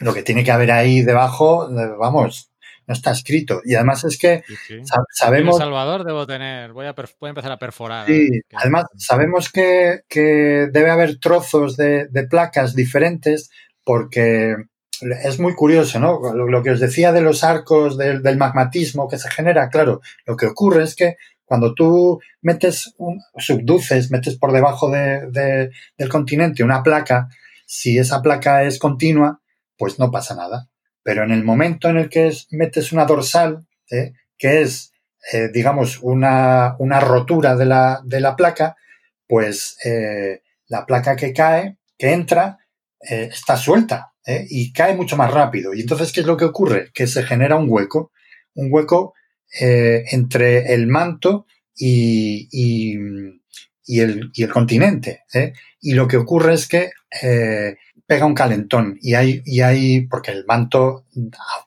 lo que tiene que haber ahí debajo, vamos, no está escrito. Y además es que sí, sí. sa- En El sabemos, Salvador debo tener, voy a, voy a empezar a perforar. sí, Que- además sabemos que, que debe haber trozos de, de placas diferentes porque es muy curioso, ¿no? Lo, lo que os decía de los arcos del, del magmatismo que se genera, claro, lo que ocurre es que cuando tú metes, un, subduces, metes por debajo de- de- del continente una placa, si esa placa es continua, pues no pasa nada. Pero en el momento en el que es- metes una dorsal, ¿eh? que es, eh, digamos, una, una rotura de la, de la placa, pues eh, la placa que cae, que entra, está suelta y cae mucho más rápido. Y entonces, ¿qué es lo que ocurre? Que se genera un hueco, un hueco entre el manto y, y, el, y el continente. Y lo que ocurre es que pega un calentón y hay, y hay, porque el manto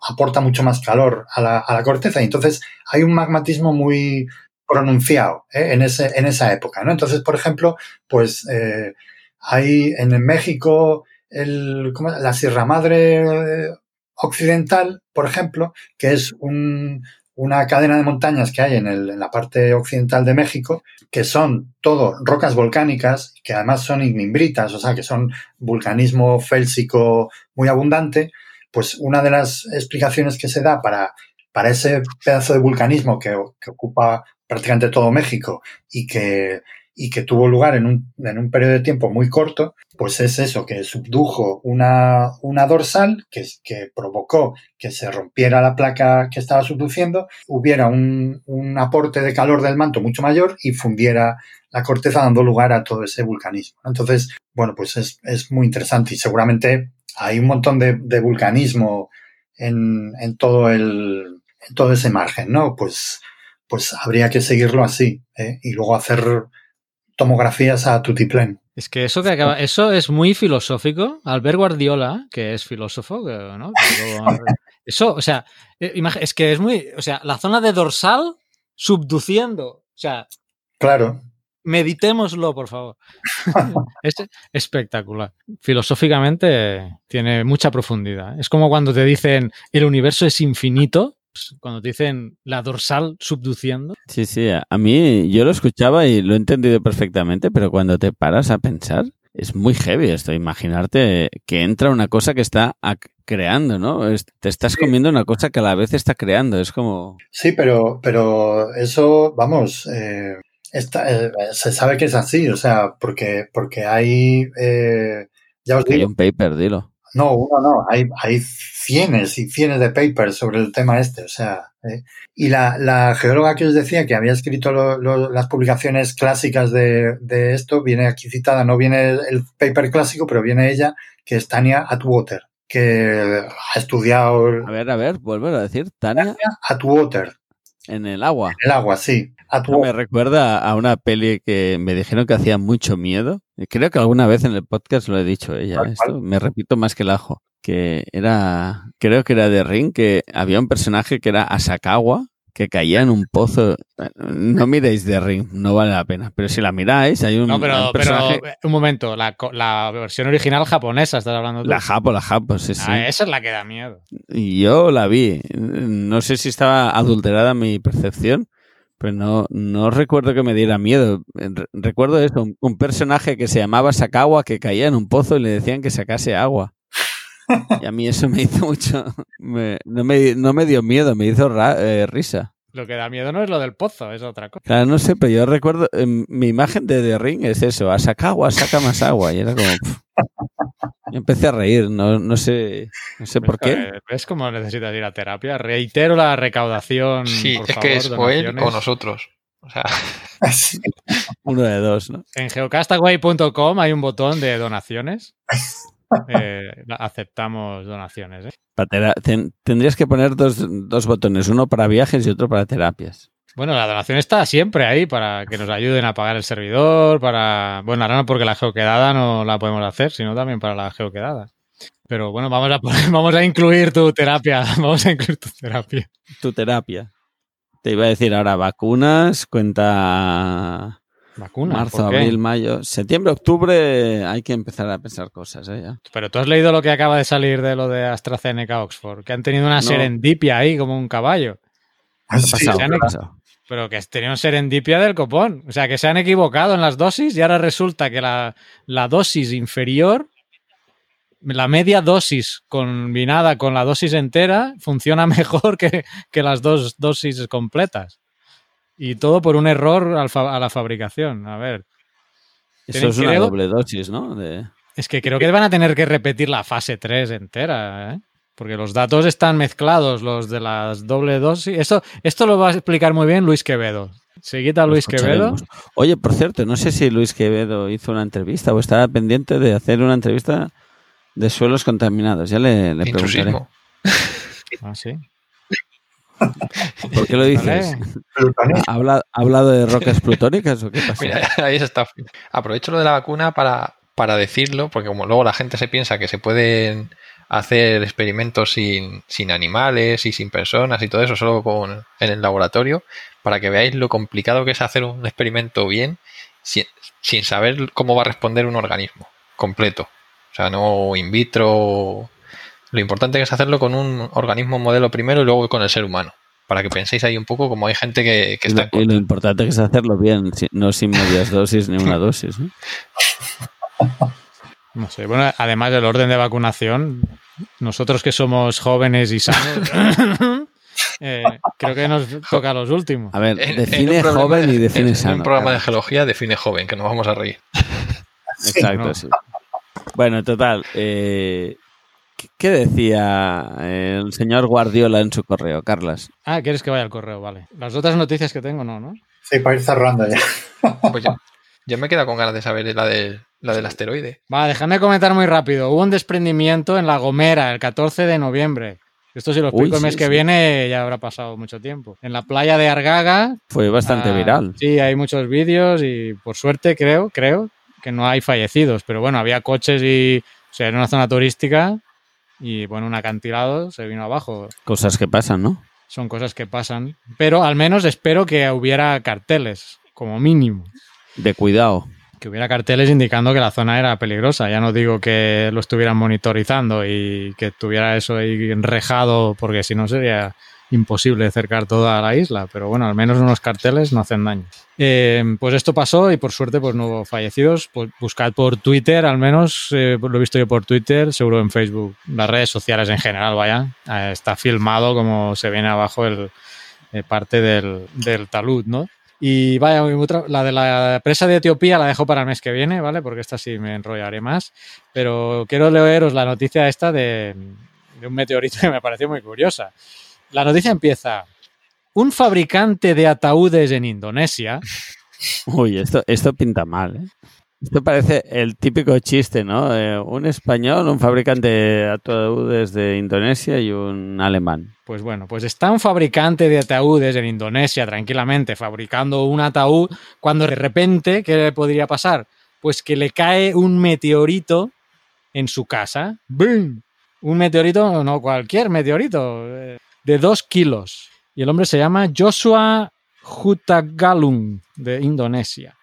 aporta mucho más calor a la, a la corteza y entonces hay un magmatismo muy pronunciado ¿eh? en, ese, en esa época, ¿no? Entonces, por ejemplo, pues eh, hay en México el, la Sierra Madre eh, Occidental, por ejemplo, que es un, una cadena de montañas que hay en, el, en la parte occidental de México, que son todo rocas volcánicas, que además son ignimbritas, o sea, que son vulcanismo félsico muy abundante, pues una de las explicaciones que se da para, para ese pedazo de vulcanismo que, que ocupa prácticamente todo México y que, y que tuvo lugar en un, en un periodo de tiempo muy corto, pues es eso, que subdujo una, una dorsal que, que provocó que se rompiera la placa que estaba subduciendo, hubiera un, un aporte de calor del manto mucho mayor y fundiera la corteza dando lugar a todo ese vulcanismo. Entonces, bueno, pues es, es muy interesante y seguramente hay un montón de, vulcanismo en, en, todo el, todo ese margen, ¿no? Pues, pues habría que seguirlo así ¿eh? y luego hacer tomografías a tutiplén. Es que eso que acaba, eso es muy filosófico. Albert Guardiola, que es filósofo, ¿no? Eso, o sea, eh, es que es muy, o sea, la zona de dorsal subduciendo, o sea, Claro, meditémoslo, por favor. es espectacular. Filosóficamente tiene mucha profundidad. Es como cuando te dicen el universo es infinito, cuando te dicen la dorsal subduciendo. Sí, sí, a mí yo lo escuchaba y lo he entendido perfectamente, pero cuando te paras a pensar, es muy heavy esto, imaginarte que entra una cosa que está creando, ¿no? Es- te estás comiendo una cosa que a la vez está creando, es como... sí, pero, pero eso, vamos, eh, está- eh, se sabe que es así, o sea, porque, porque hay, eh, ya os Hay digo, un paper, dilo. No, uno no, hay, hay cienes y cienes de papers sobre el tema este, o sea, eh. y la, la, geóloga que os decía que había escrito lo, lo, las publicaciones clásicas de, de, esto, viene aquí citada, no viene el, paper clásico, pero viene ella, que es Tania Atwater, que ha estudiado... A ver, a ver, vuelvo a decir, Tania, Tania Atwater. En el agua. En el agua, sí. No, me recuerda a una peli que me dijeron que hacía mucho miedo. Creo que alguna vez en el podcast lo he dicho ella. Esto me repito más que el ajo. Que era, creo que era de Ring, que había un personaje que era Asakawa, que caía en un pozo. No miréis de Ring, no vale la pena. Pero si la miráis, hay un. No, pero, un, personaje... pero un momento, la, la, versión original japonesa, estás hablando tú. La japo, la japo, sí, sí. Ah, esa es la que da miedo. Yo la vi. No sé si estaba adulterada mi percepción, pero no, no recuerdo que me diera miedo. Recuerdo eso, un, un personaje que se llamaba Sakawa que caía en un pozo y le decían que sacase agua. Y a mí eso me hizo mucho. Me, no, me, no, me, dio miedo, me hizo ra, eh, risa. Lo que da miedo no es lo del pozo, es otra cosa. Claro, no sé, pero yo recuerdo. Eh, mi imagen de The Ring es eso: a saca agua, saca más agua. Y era como. Pff. Yo empecé a reír, no, no sé, no sé por qué. ¿Ves cómo necesitas ir a terapia? Reitero la recaudación. Sí, por es favor, que es o él o nosotros. O sea, uno de dos, ¿no? En geocastaway.com hay un botón de donaciones. Eh, aceptamos donaciones. ¿eh? Ten tendrías que poner dos, dos, botones, uno para viajes y otro para terapias. Bueno, la donación está siempre ahí para que nos ayuden a pagar el servidor, para... Bueno, ahora no porque la geoquedada no la podemos hacer, sino también para la geoquedada. Pero bueno, vamos a, poner, vamos a incluir tu terapia, vamos a incluir tu terapia. Tu terapia. Te iba a decir ahora vacunas, cuenta Vacunas. Marzo, abril, mayo, septiembre, octubre hay que empezar a pensar cosas. ¿eh? Ya. Pero tú has leído lo que acaba de salir de lo de AstraZeneca Oxford, que han tenido una no. serendipia ahí como un caballo. ¿Qué ha pasado? ¿Qué ha pasado? Pero que tenían serendipia del copón. O sea, que se han equivocado en las dosis y ahora resulta que la, la dosis inferior, la media dosis combinada con la dosis entera, funciona mejor que, que las dos dosis completas. Y todo por un error a la fabricación. A ver. Eso es una creo... doble dosis, ¿no? De... Es que creo que van a tener que repetir la fase 3 entera, ¿eh? Porque los datos están mezclados, los de las doble dosis. Esto, esto lo va a explicar muy bien Luis Quevedo. Seguida Luis Quevedo. Oye, por cierto, no sé si Luis Quevedo hizo una entrevista o estaba pendiente de hacer una entrevista de suelos contaminados. Ya le, le preguntaré. Ah, sí. ¿Por qué lo dices? ¿Ha hablado, ¿Ha hablado de rocas plutónicas o qué pasa? Mira, ahí está. Aprovecho lo de la vacuna para, para decirlo, porque como luego la gente se piensa que se pueden hacer experimentos sin, sin animales y sin personas y todo eso, solo con, en el laboratorio, para que veáis lo complicado que es hacer un experimento bien sin, sin saber cómo va a responder un organismo completo. O sea, no in vitro. Lo importante es hacerlo con un organismo modelo primero y luego con el ser humano. Para que penséis ahí un poco como hay gente que, que está. Y lo, importante es hacerlo bien, no sin medias dosis ni una dosis. No sé, bueno, además del orden de vacunación, nosotros que somos jóvenes y sanos, eh, creo que nos toca los últimos. A ver, define en joven y define en, sano. En un programa claro. de geología define joven, que nos vamos a reír. Exacto, no. sí. Bueno, total. Eh, ¿Qué decía el señor Guardiola en su correo, Carlas? Ah, ¿quieres que vaya al correo? Vale. Las otras noticias que tengo, no, ¿no? Sí, para ir cerrando ya. Pues yo, yo me he quedado con ganas de saber la, de, la del asteroide. Va, déjame comentar muy rápido. Hubo un desprendimiento en La Gomera el 14 de noviembre. Esto si lo explico Uy, el mes sí, que sí. viene ya habrá pasado mucho tiempo. En la playa de Argaga. Fue bastante ah, viral. Sí, hay muchos vídeos y por suerte creo, creo que no hay fallecidos. Pero bueno, había coches y... O sea, era una zona turística y bueno, un acantilado se vino abajo. Cosas que pasan, ¿no? Son cosas que pasan. Pero al menos espero que hubiera carteles, como mínimo. De cuidado. Que hubiera carteles indicando que la zona era peligrosa. Ya no digo que lo estuvieran monitorizando y que tuviera eso ahí enrejado, porque si no sería imposible acercar toda la isla. Pero bueno, al menos unos carteles no hacen daño. Eh, pues esto pasó y por suerte pues no hubo fallecidos. Pues buscad por Twitter, al menos eh, lo he visto yo por Twitter, seguro en Facebook, las redes sociales en general, vaya. Eh, está filmado como se viene abajo el, eh, parte del, del talud, ¿no? Y vaya, la de la presa de Etiopía la dejo para el mes que viene, ¿vale? Porque esta sí me enrollaré más. Pero quiero leeros la noticia esta de, de un meteorito que me pareció muy curiosa. La noticia empieza. Un fabricante de ataúdes en Indonesia Uy, esto, esto pinta mal, ¿eh? Esto parece el típico chiste, ¿no? Un español, un fabricante de ataúdes de Indonesia y un alemán. Pues bueno, pues está un fabricante de ataúdes en Indonesia tranquilamente fabricando un ataúd cuando de repente, ¿qué le podría pasar? Pues que le cae un meteorito en su casa. ¡Bum! Un meteorito, no cualquier meteorito, eh, de dos kilos. Y el hombre se llama Joshua Hutagalung de Indonesia.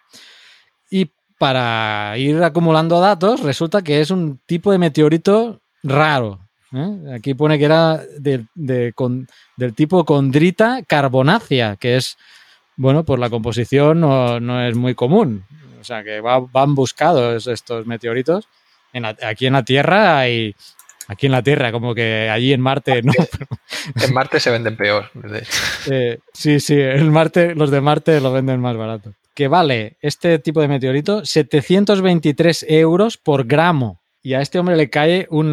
Y para ir acumulando datos, resulta que es un tipo de meteorito raro. ¿eh? Aquí pone que era de- de con- del tipo condrita carbonácea, que es, bueno, por la composición no, no es muy común. O sea, que va- van buscados estos meteoritos. En la- aquí en la Tierra hay... Aquí en la Tierra, como que allí en Marte no. En Marte se venden peor. de hecho. Eh, sí, sí, el Marte, los de Marte lo venden más barato. Que vale este tipo de meteorito 723 euros por gramo. Y a este hombre le cae un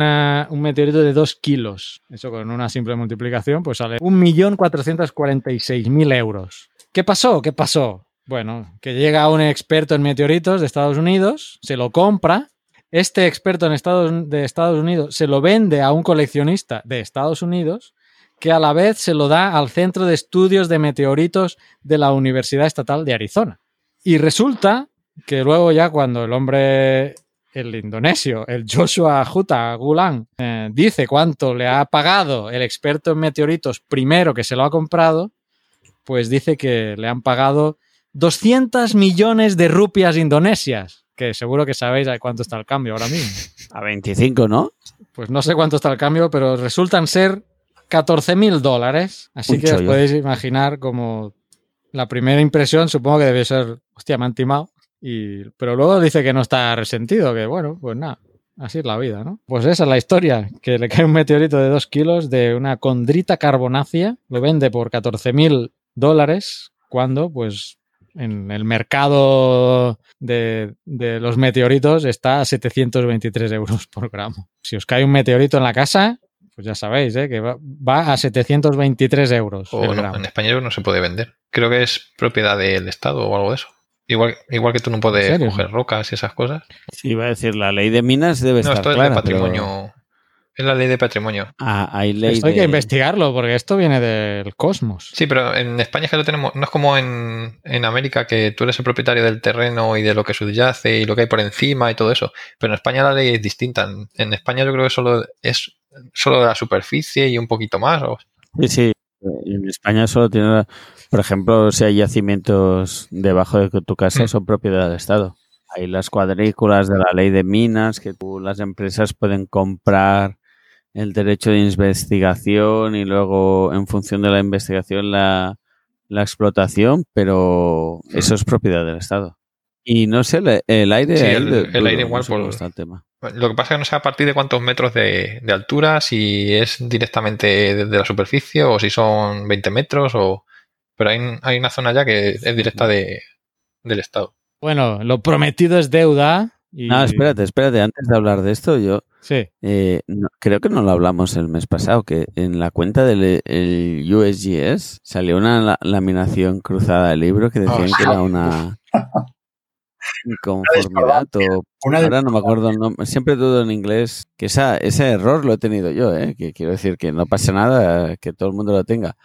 meteorito de 2 kilos. Eso con una simple multiplicación, pues sale 1.446.000 euros. ¿Qué pasó? ¿Qué pasó? Bueno, que llega un experto en meteoritos de Estados Unidos, se lo compra. Este experto en de Estados Unidos se lo vende a un coleccionista de Estados Unidos que a la vez se lo da al Centro de Estudios de Meteoritos de la Universidad Estatal de Arizona. Y resulta que luego ya cuando el hombre, el indonesio, el Joshua Huta Gulang, eh, dice cuánto le ha pagado el experto en meteoritos primero que se lo ha comprado, pues dice que le han pagado 200 millones de rupias indonesias, que seguro que sabéis a cuánto está el cambio ahora mismo. A 25, ¿no? Pues no sé cuánto está el cambio, pero resultan ser 14 mil dólares. Así Un que os podéis imaginar como la primera impresión, supongo que debe ser, hostia, me han timado. Y, pero luego dice que no está resentido, que bueno, pues nada, así es la vida, ¿no? Pues esa es la historia, que le cae un meteorito de 2 kilos de una condrita carbonácea, lo vende por 14 mil dólares, cuando pues en el mercado de, de los meteoritos está a 723 euros por gramo. Si os cae un meteorito en la casa, pues ya sabéis, ¿eh? que va, va a 723 euros O el no, en España no se puede vender. Creo que es propiedad del Estado o algo de eso. Igual, igual que tú no puedes coger rocas y esas cosas. Sí, iba a decir, la ley de minas debe No, estar esto es clara. de pero- patrimonio. Es la ley de patrimonio. Ah, hay ley Esto hay de... que investigarlo, porque esto viene del cosmos. Sí, pero en España es que lo tenemos. No es como en, en América que tú eres el propietario del terreno y de lo que subyace y lo que hay por encima y todo eso. Pero en España la ley es distinta. En, en España yo creo que solo es solo de la superficie y un poquito más. o- Sí, sí. En España solo tiene... Por ejemplo, si hay yacimientos debajo de tu casa, Mm. son propiedad del Estado. Hay las cuadrículas de la ley de minas, que tú, las empresas pueden comprar el derecho de investigación y luego, en función de la investigación, la, la explotación, pero eso es propiedad del Estado. Y no sé, el, aire... Sí, el- el aire igual por- está el tema. Lo que pasa es que no sé a partir de cuántos metros de, de altura, si es directamente desde la superficie o si son 20 metros o... Pero hay, hay una zona ya que es directa de, del Estado. Bueno, lo prometido es deuda. Y... No, espérate, espérate. Antes de hablar de esto, yo Sí. eh, no- creo que no lo hablamos el mes pasado, que en la cuenta del el USGS salió una la- laminación cruzada del libro que decían que era una inconformidad o Una ahora no me acuerdo el nombre. Siempre dudo en inglés que esa, ese error lo he tenido yo, ¿eh? que quiero decir que no pasa nada, que todo el mundo lo tenga.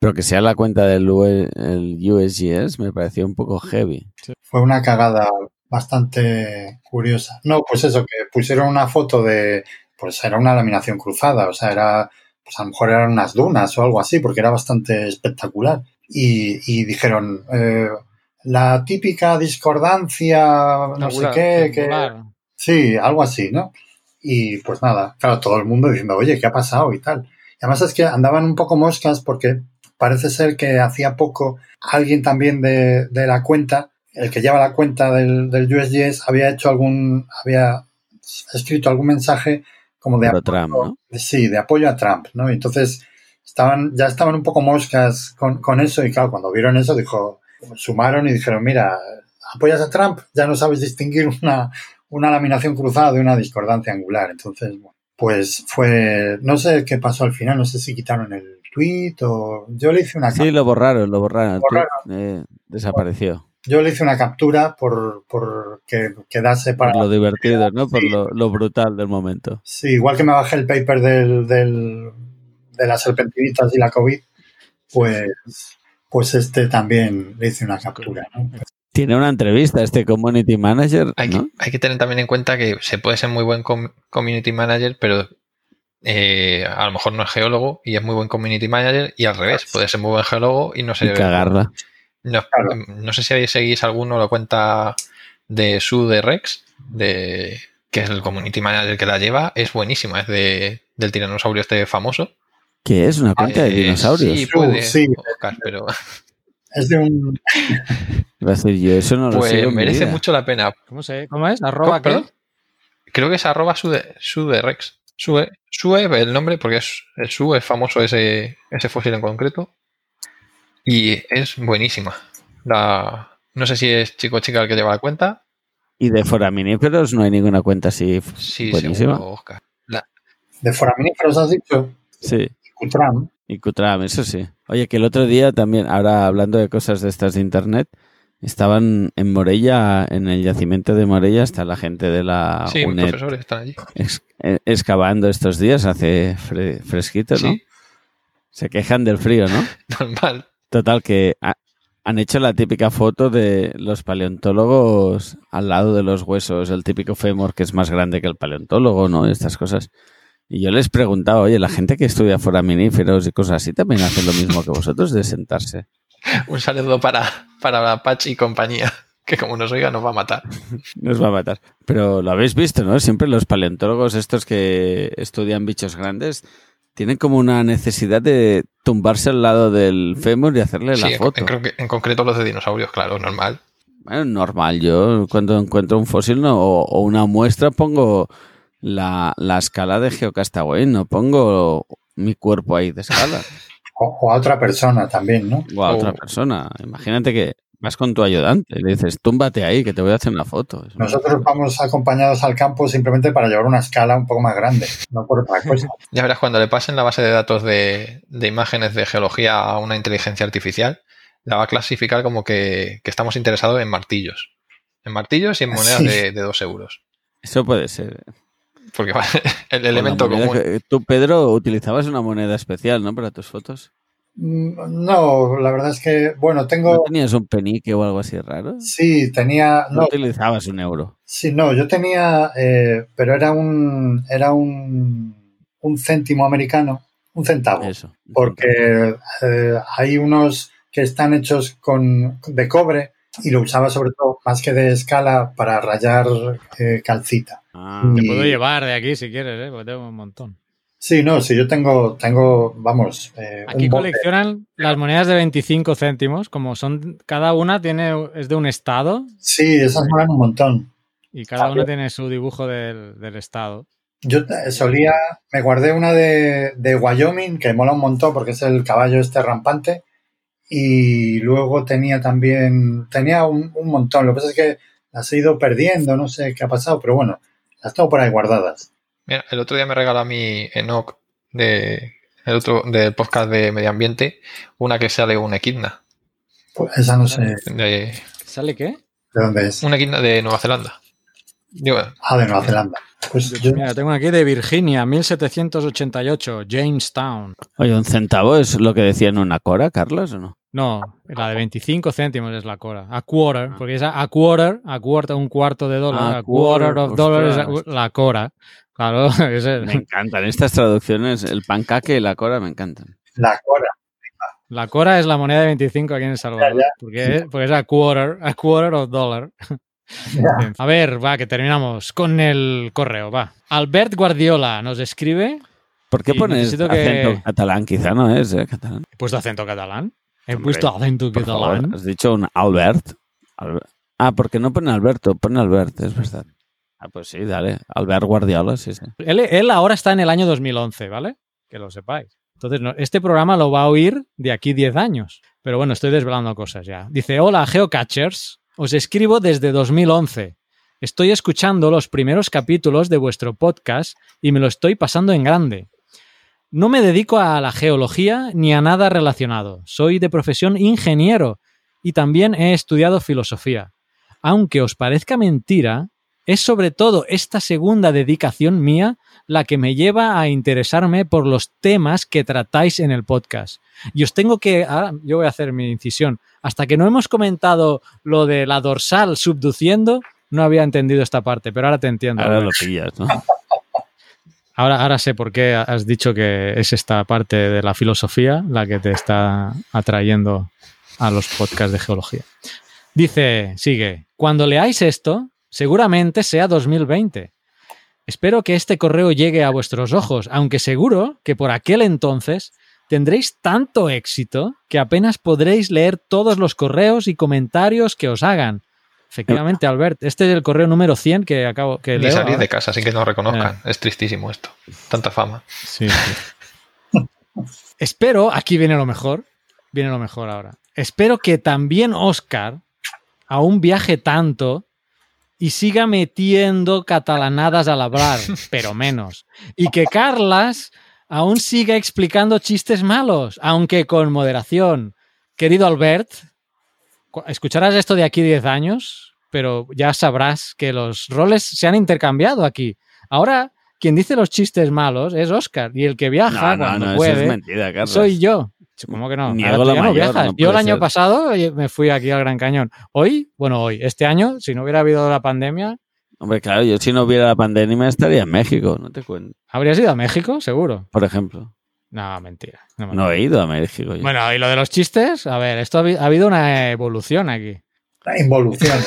Pero que sea la cuenta del el USGS me pareció un poco heavy. fue una cagada bastante curiosa. No, pues eso, que pusieron una foto de, pues era una laminación cruzada, o sea, era, pues a lo mejor eran unas dunas o algo así, porque era bastante espectacular. Y, y dijeron, eh, la típica discordancia, no sé qué, que. Sí, algo así, ¿no? Y pues nada, claro, todo el mundo diciendo, oye, ¿qué ha pasado? y tal. Y además es que andaban un poco moscas porque parece ser que hacía poco alguien también de, de la cuenta, el que lleva la cuenta del, del USGS, había hecho algún, había escrito algún mensaje como de Pro Trump, ¿no? Sí, de apoyo a Trump, ¿no? Entonces estaban, ya estaban un poco moscas con, con eso y claro, cuando vieron eso dijo, sumaron y dijeron, mira, apoyas a Trump, ya no sabes distinguir una, una laminación cruzada de una discordancia angular. Entonces, bueno, pues fue, no sé qué pasó al final, no sé si quitaron el tweet o yo le hice una Sí, lo borraron, lo borraron. tweet, eh, desapareció. yo le hice una captura por, por que quedase para Por lo divertido, ¿no? Por lo, lo brutal del momento. Sí, igual que me bajé el paper del, del- de las serpentinitas y la COVID, pues, pues este también le hice una captura. ¿no? Tiene una entrevista este community manager, Hay, ¿no? que, hay que tener también en cuenta que se puede ser muy buen com- community manager, pero eh, a lo mejor no es geólogo y es muy buen community manager y al revés, puede ser muy buen geólogo y no Y se cagarla. No, Claro. no sé si seguís alguno la cuenta de Su de Rex, de, que es el community manager que la lleva, es buenísima, es de, del tiranosaurio este famoso. ¿Qué es? ¿Una cuenta de Eh, dinosaurios? Sí, puede, Sí. Oscar, pero Es de un... Iba a decir, yo eso no lo pues en mi merece mucho la pena. ¿Cómo, se, ¿Cómo es? ¿Arroba ¿Cómo, qué? perdón? Creo que es arroba su de, su de Rex. Sue, Sue, el nombre, porque es, el Su es famoso ese, ese fósil en concreto. Y es buenísima. La, no sé si es chico o chica el que lleva la cuenta. Y de foraminíferos no hay ninguna cuenta así Sí, buenísima. seguro, Oscar. La- De foraminíferos has dicho, Sí. Cutram. Y Cutram, eso sí. Oye, que el otro día también, ahora hablando de cosas de estas de internet, estaban en Morella, en el yacimiento de Morella, está la gente de la sí, mis UNED profesores están allí. ex- eh, excavando estos días, hace fre- fresquito, ¿no? Sí, Se quejan del frío, ¿no? normal. Total, que ha- han hecho la típica foto de los paleontólogos al lado de los huesos, el típico fémur que es más grande que el paleontólogo, ¿no? Estas cosas. Y yo les preguntaba, oye, la gente que estudia foraminíferos y cosas así también hace lo mismo que vosotros de sentarse. Un saludo para, para y compañía, que como nos oiga nos va a matar. Nos va a matar. Pero lo habéis visto, ¿no? Siempre los paleontólogos estos que estudian bichos grandes tienen como una necesidad de tumbarse al lado del fémur y hacerle Sí, la en, foto. en cro- en concreto los de dinosaurios, claro, normal. Bueno, normal. Yo cuando encuentro un fósil no, o, o una muestra pongo la, la escala de GeoCastaway, no pongo mi cuerpo ahí de escala. O, o a otra persona también, ¿no? O a otra persona. Imagínate que vas con tu ayudante y le dices, túmbate ahí que te voy a hacer una foto. Es una- Nosotros vamos acompañados al campo simplemente para llevar una escala un poco más grande, no por otra cosa. Ya verás, cuando le pasen la base de datos de, de imágenes de geología a una inteligencia artificial, la va a clasificar como que, que estamos interesados en martillos. En martillos y en monedas Sí. de, de dos euros. Eso puede ser. Porque el elemento común. que- Tú, Pedro, utilizabas una moneda especial, ¿no? Para tus fotos. Mm, No, la verdad es que, bueno, ¿No tengo... tenías un penique o algo así raro? Sí, tenía... No No, utilizabas un euro. sí, no, yo tenía... eh, pero era un... Era un... Un céntimo americano, un centavo. Eso. porque eh, hay unos que están hechos con de cobre y lo usaba sobre todo más que de escala para rayar eh, calcita. Ah, Te puedo llevar de aquí si quieres, ¿eh? porque tengo un montón. Sí, no, sí, yo tengo, tengo, vamos, eh, Aquí un bote. coleccionan las monedas de 25 céntimos, como son, cada una tiene, es de un estado Sí, esas molan un montón. y cada Ah, una yo- tiene su dibujo del, del estado. Yo solía, me guardé una de, de Wyoming que mola un montón porque es el caballo este rampante y luego tenía también, tenía un, un montón. Lo que pasa es que las he ido perdiendo, no sé qué ha pasado, pero bueno, las tengo por ahí guardadas. Mira, el otro día me regaló a mí Enoch de, el otro, del podcast de medio ambiente una que sale un equidna. Pues esa no sé de De, ¿Sale qué? dónde es. un equidna de Nueva Zelanda. Digo, Ah, de Nueva Zelanda. Pues yo, Mira, tengo aquí de Virginia, 1788, Jamestown. Oye, ¿un centavo es lo que decía en una cora, Carlos, o no? No, la de 25 céntimos es la cora. A quarter, porque es a, a quarter, a quarter, un cuarto de dólar. Ah, a quarter quarter, of dollar es la cora. Claro, es el- Me encantan estas traducciones, el pancaque y la cora me encantan. la Cora. la cora es la moneda de 25 aquí en El Salvador. Ya, ya. Porque, es, porque es a quarter, a quarter of dollar. A ver, va, que terminamos con el correo, va. Albert Guardiola nos escribe. ¿Por qué pones que- acento catalán? Quizá no es eh, catalán. He puesto acento catalán. He Hombre, puesto acento Por favor, catalán. has dicho un Albert. Albe- Ah, porque no pone Alberto, pone Albert, es verdad. Ah, pues sí, dale. Albert Guardiola, sí, sí. Él, él ahora está en el año 2011, ¿vale? Que lo sepáis. Entonces, no- este programa lo va a oír de aquí 10 años. Pero bueno, estoy desvelando cosas ya. Dice, hola Geocachers, os escribo desde 2011. Estoy escuchando los primeros capítulos de vuestro podcast y me lo estoy pasando en grande. No me dedico a la geología ni a nada relacionado. Soy de profesión ingeniero y también he estudiado filosofía. Aunque os parezca mentira, es sobre todo esta segunda dedicación mía la que me lleva a interesarme por los temas que tratáis en el podcast. Y os tengo que, ahora yo voy a hacer mi incisión, hasta que no hemos comentado lo de la dorsal subduciendo, no había entendido esta parte, pero ahora te entiendo. Ahora lo pillas, ¿no? Ahora, ahora sé por qué has dicho que es esta parte de la filosofía la que te está atrayendo a los podcasts de geología. Dice, sigue, cuando leáis esto, seguramente sea 2020. Espero que este correo llegue a vuestros ojos, aunque seguro que por aquel entonces tendréis tanto éxito que apenas podréis leer todos los correos y comentarios que os hagan. Efectivamente, Albert, este es el correo número 100 que acabo que Ni leo salir de casa sin que nos reconozcan. Es tristísimo esto. Tanta fama. Sí, sí. Espero, aquí viene lo mejor, viene lo mejor ahora. Espero que también Oscar aún viaje tanto y siga metiendo catalanadas al hablar, pero menos. Y que Carlas aún siga explicando chistes malos, aunque con moderación. Querido Albert, escucharás esto de aquí 10 años, pero ya sabrás que los roles se han intercambiado aquí. Ahora, quien dice los chistes malos es Oscar, y el que viaja No, no, cuando no, puede es mentira, Carlos. soy yo. ¿Cómo que no? Ahora la mayor, viajas. yo el año ser. pasado me fui aquí al Gran Cañón. Hoy, bueno, hoy, este año, si no hubiera habido la pandemia, Hombre, claro, yo si no hubiera la pandemia estaría en México, no te cuento. ¿habrías ido a México? Seguro. Por ejemplo. No, mentira. No me No he ido a México. yo. Bueno, y lo de los chistes, a ver, esto ha, habi- ha habido una evolución aquí. La involución.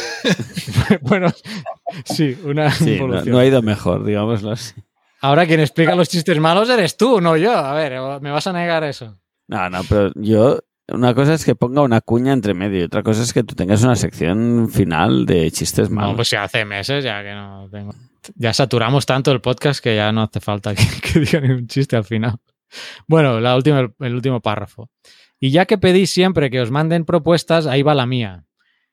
bueno, sí, una Sí, no, evolución. no ha ido mejor, digámoslo así. Ahora quien explica los chistes malos eres tú, no yo. A ver, ¿me vas a negar eso? No, no, pero yo. Una cosa es que ponga una cuña entre medio y otra cosa es que tú tengas una sección final de chistes malos. No, pues ya hace meses ya que no tengo. Ya saturamos tanto el podcast que ya no hace falta que, que digan un chiste al final. Bueno, la última, el, último párrafo. Y ya que pedís siempre que os manden propuestas, ahí va la mía.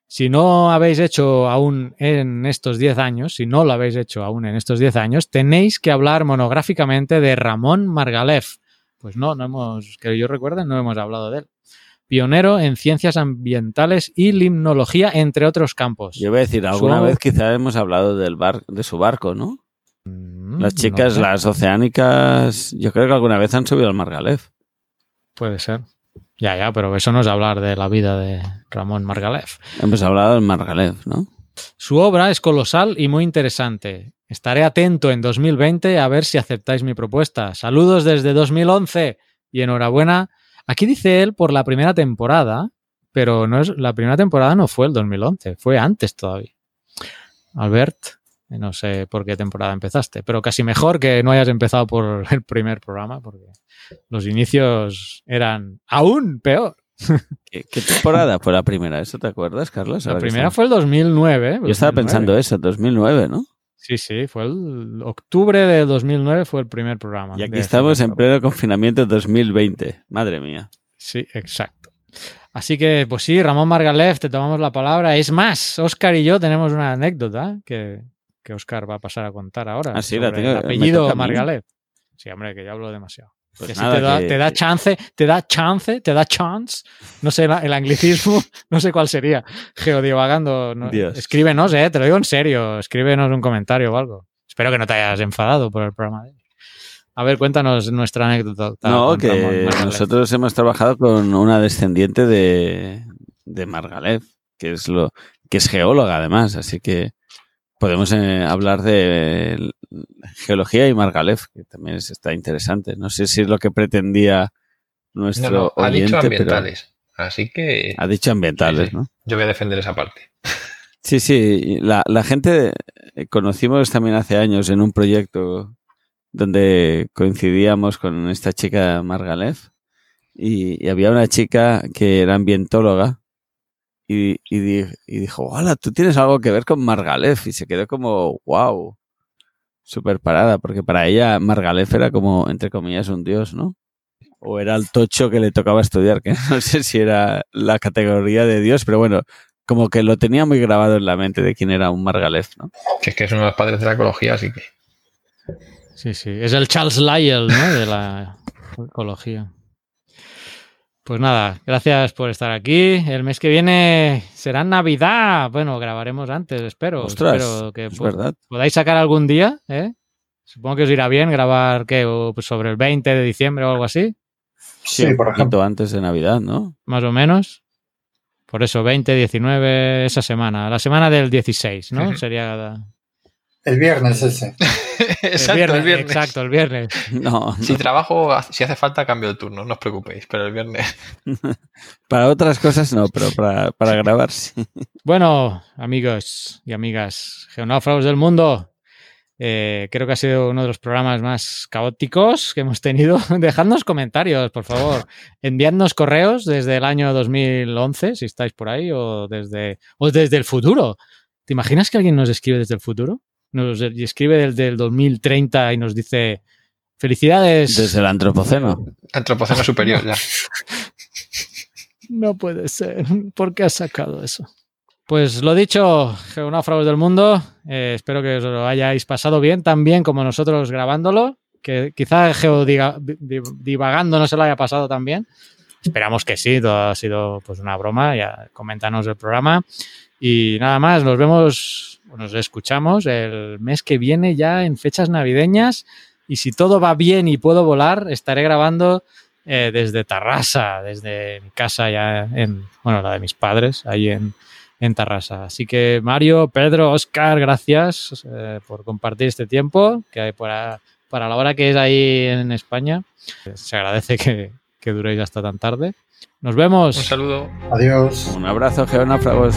Si no habéis hecho aún en estos 10 años, si no lo habéis hecho aún en estos 10 años, tenéis que hablar monográficamente de Ramón Margalef. Pues no, no hemos, que yo recuerde, no hemos hablado de él. Pionero en ciencias ambientales y limnología, entre otros campos. Yo voy a decir, alguna Su- vez quizá hemos hablado del bar, de su barco, ¿no? Las no chicas, sé. las oceánicas, yo creo que alguna vez han subido al Margalef. Puede ser. Ya, ya, pero eso no es hablar de la vida de Ramón Margalef. Hemos hablado del Margalef, ¿no? Su obra es colosal y muy interesante. Estaré atento en 2020 a ver si aceptáis mi propuesta. Saludos desde 2011 y enhorabuena. Aquí dice él por la primera temporada, pero no es la primera temporada no fue el 2011, fue antes todavía. Albert, no sé por qué temporada empezaste, pero casi mejor que no hayas empezado por el primer programa, porque los inicios eran aún peor. ¿Qué, qué temporada fue la primera? ¿Eso te acuerdas, Carlos? La primera fue el 2009. Yo estaba 2009. pensando eso, 2009, ¿no? Sí, sí, fue el octubre de 2009 fue el primer programa. Y aquí estamos en pleno confinamiento 2020. Madre mía. Sí, exacto. Así que, pues sí, Ramón Margalef, te tomamos la palabra. Es más, Oscar y yo tenemos una anécdota que, que Oscar va a pasar a contar ahora. Ah, sí, la tengo- El apellido. Margalef. Sí, hombre, que yo hablo demasiado. Pues nada, te, da, que- te da chance, te da chance, te da chance. No sé, el anglicismo, no sé cuál sería. Geodivagando. ¿no? Escríbenos, eh, te lo digo en serio. Escríbenos un comentario o algo. Espero que no te hayas enfadado por el programa de. A ver, cuéntanos nuestra anécdota. No, que Margalef. nosotros hemos trabajado con una descendiente de, de Margalef, que es lo que es geóloga además, así que podemos eh, hablar de eh, geología y Margalef, que también es- está interesante. No sé si es lo que pretendía nuestro no, ha oyente, dicho pero ambientales. Así que ha dicho ambientales, Sí, sí. ¿no? yo voy a defender esa parte. Sí, sí. La, la gente eh, conocimos también hace años en un proyecto donde coincidíamos con esta chica Margalef y, y había una chica que era ambientóloga y, y, di- y dijo, hola, tú tienes algo que ver con Margalef y se quedó como, wow, súper parada porque para ella Margalef era como, entre comillas, un dios, ¿no? o era el tocho que le tocaba estudiar, que no sé si era la categoría de Dios, pero bueno, como que lo tenía muy grabado en la mente de quién era un Margalef, ¿no? Que es que es uno de los padres de la ecología, así que. Sí, sí. Es el Charles Lyell, ¿no? De la ecología. Pues nada, gracias por estar aquí. El mes que viene será Navidad. Bueno, grabaremos antes, espero. Ostras, espero que es po- verdad. podáis sacar algún día, ¿eh? Supongo que os irá bien grabar, ¿qué? O, pues sobre el 20 de diciembre o algo así, Sí, un por poquito ejemplo. antes de Navidad, ¿no? más o menos. Por eso, 20, 19, esa semana. La semana del 16, ¿no? Ujú. Sería la- El viernes ese. Exacto, el viernes. Exacto, el viernes. No, Si no. trabajo, si hace falta, cambio de turno, no os preocupéis, pero el viernes. Para otras cosas no, pero para, para grabar sí. Bueno, amigos y amigas geonáufragos del mundo, eh, creo que ha sido uno de los programas más caóticos que hemos tenido. Dejadnos comentarios, por favor. Enviadnos correos desde el año 2011, si estáis por ahí, o desde, o desde el futuro. ¿Te imaginas que alguien nos escribe desde el futuro? Nos escribe desde el 2030 y nos dice felicidades. Desde el antropoceno. Antropoceno superior, ya. No puede ser. ¿Por qué has sacado eso? Pues lo dicho, geonáufragos del mundo, eh, espero que os lo hayáis pasado bien, tan bien como nosotros grabándolo, que quizá geodivagando no se lo haya pasado tan bien. Esperamos que sí, todo ha sido pues una broma, ya coméntanos el programa. Y nada más, nos vemos, nos escuchamos el mes que viene ya en fechas navideñas. Y si todo va bien y puedo volar, estaré grabando eh, desde Tarrasa, desde mi casa ya en, bueno, la de mis padres, ahí en, en Tarrasa. Así que Mario, Pedro, Oscar, gracias eh, por compartir este tiempo, que para, para la hora que es ahí en España, se agradece que, que duréis hasta tan tarde. Nos vemos. Un saludo. Adiós. Un abrazo, geonáufragos.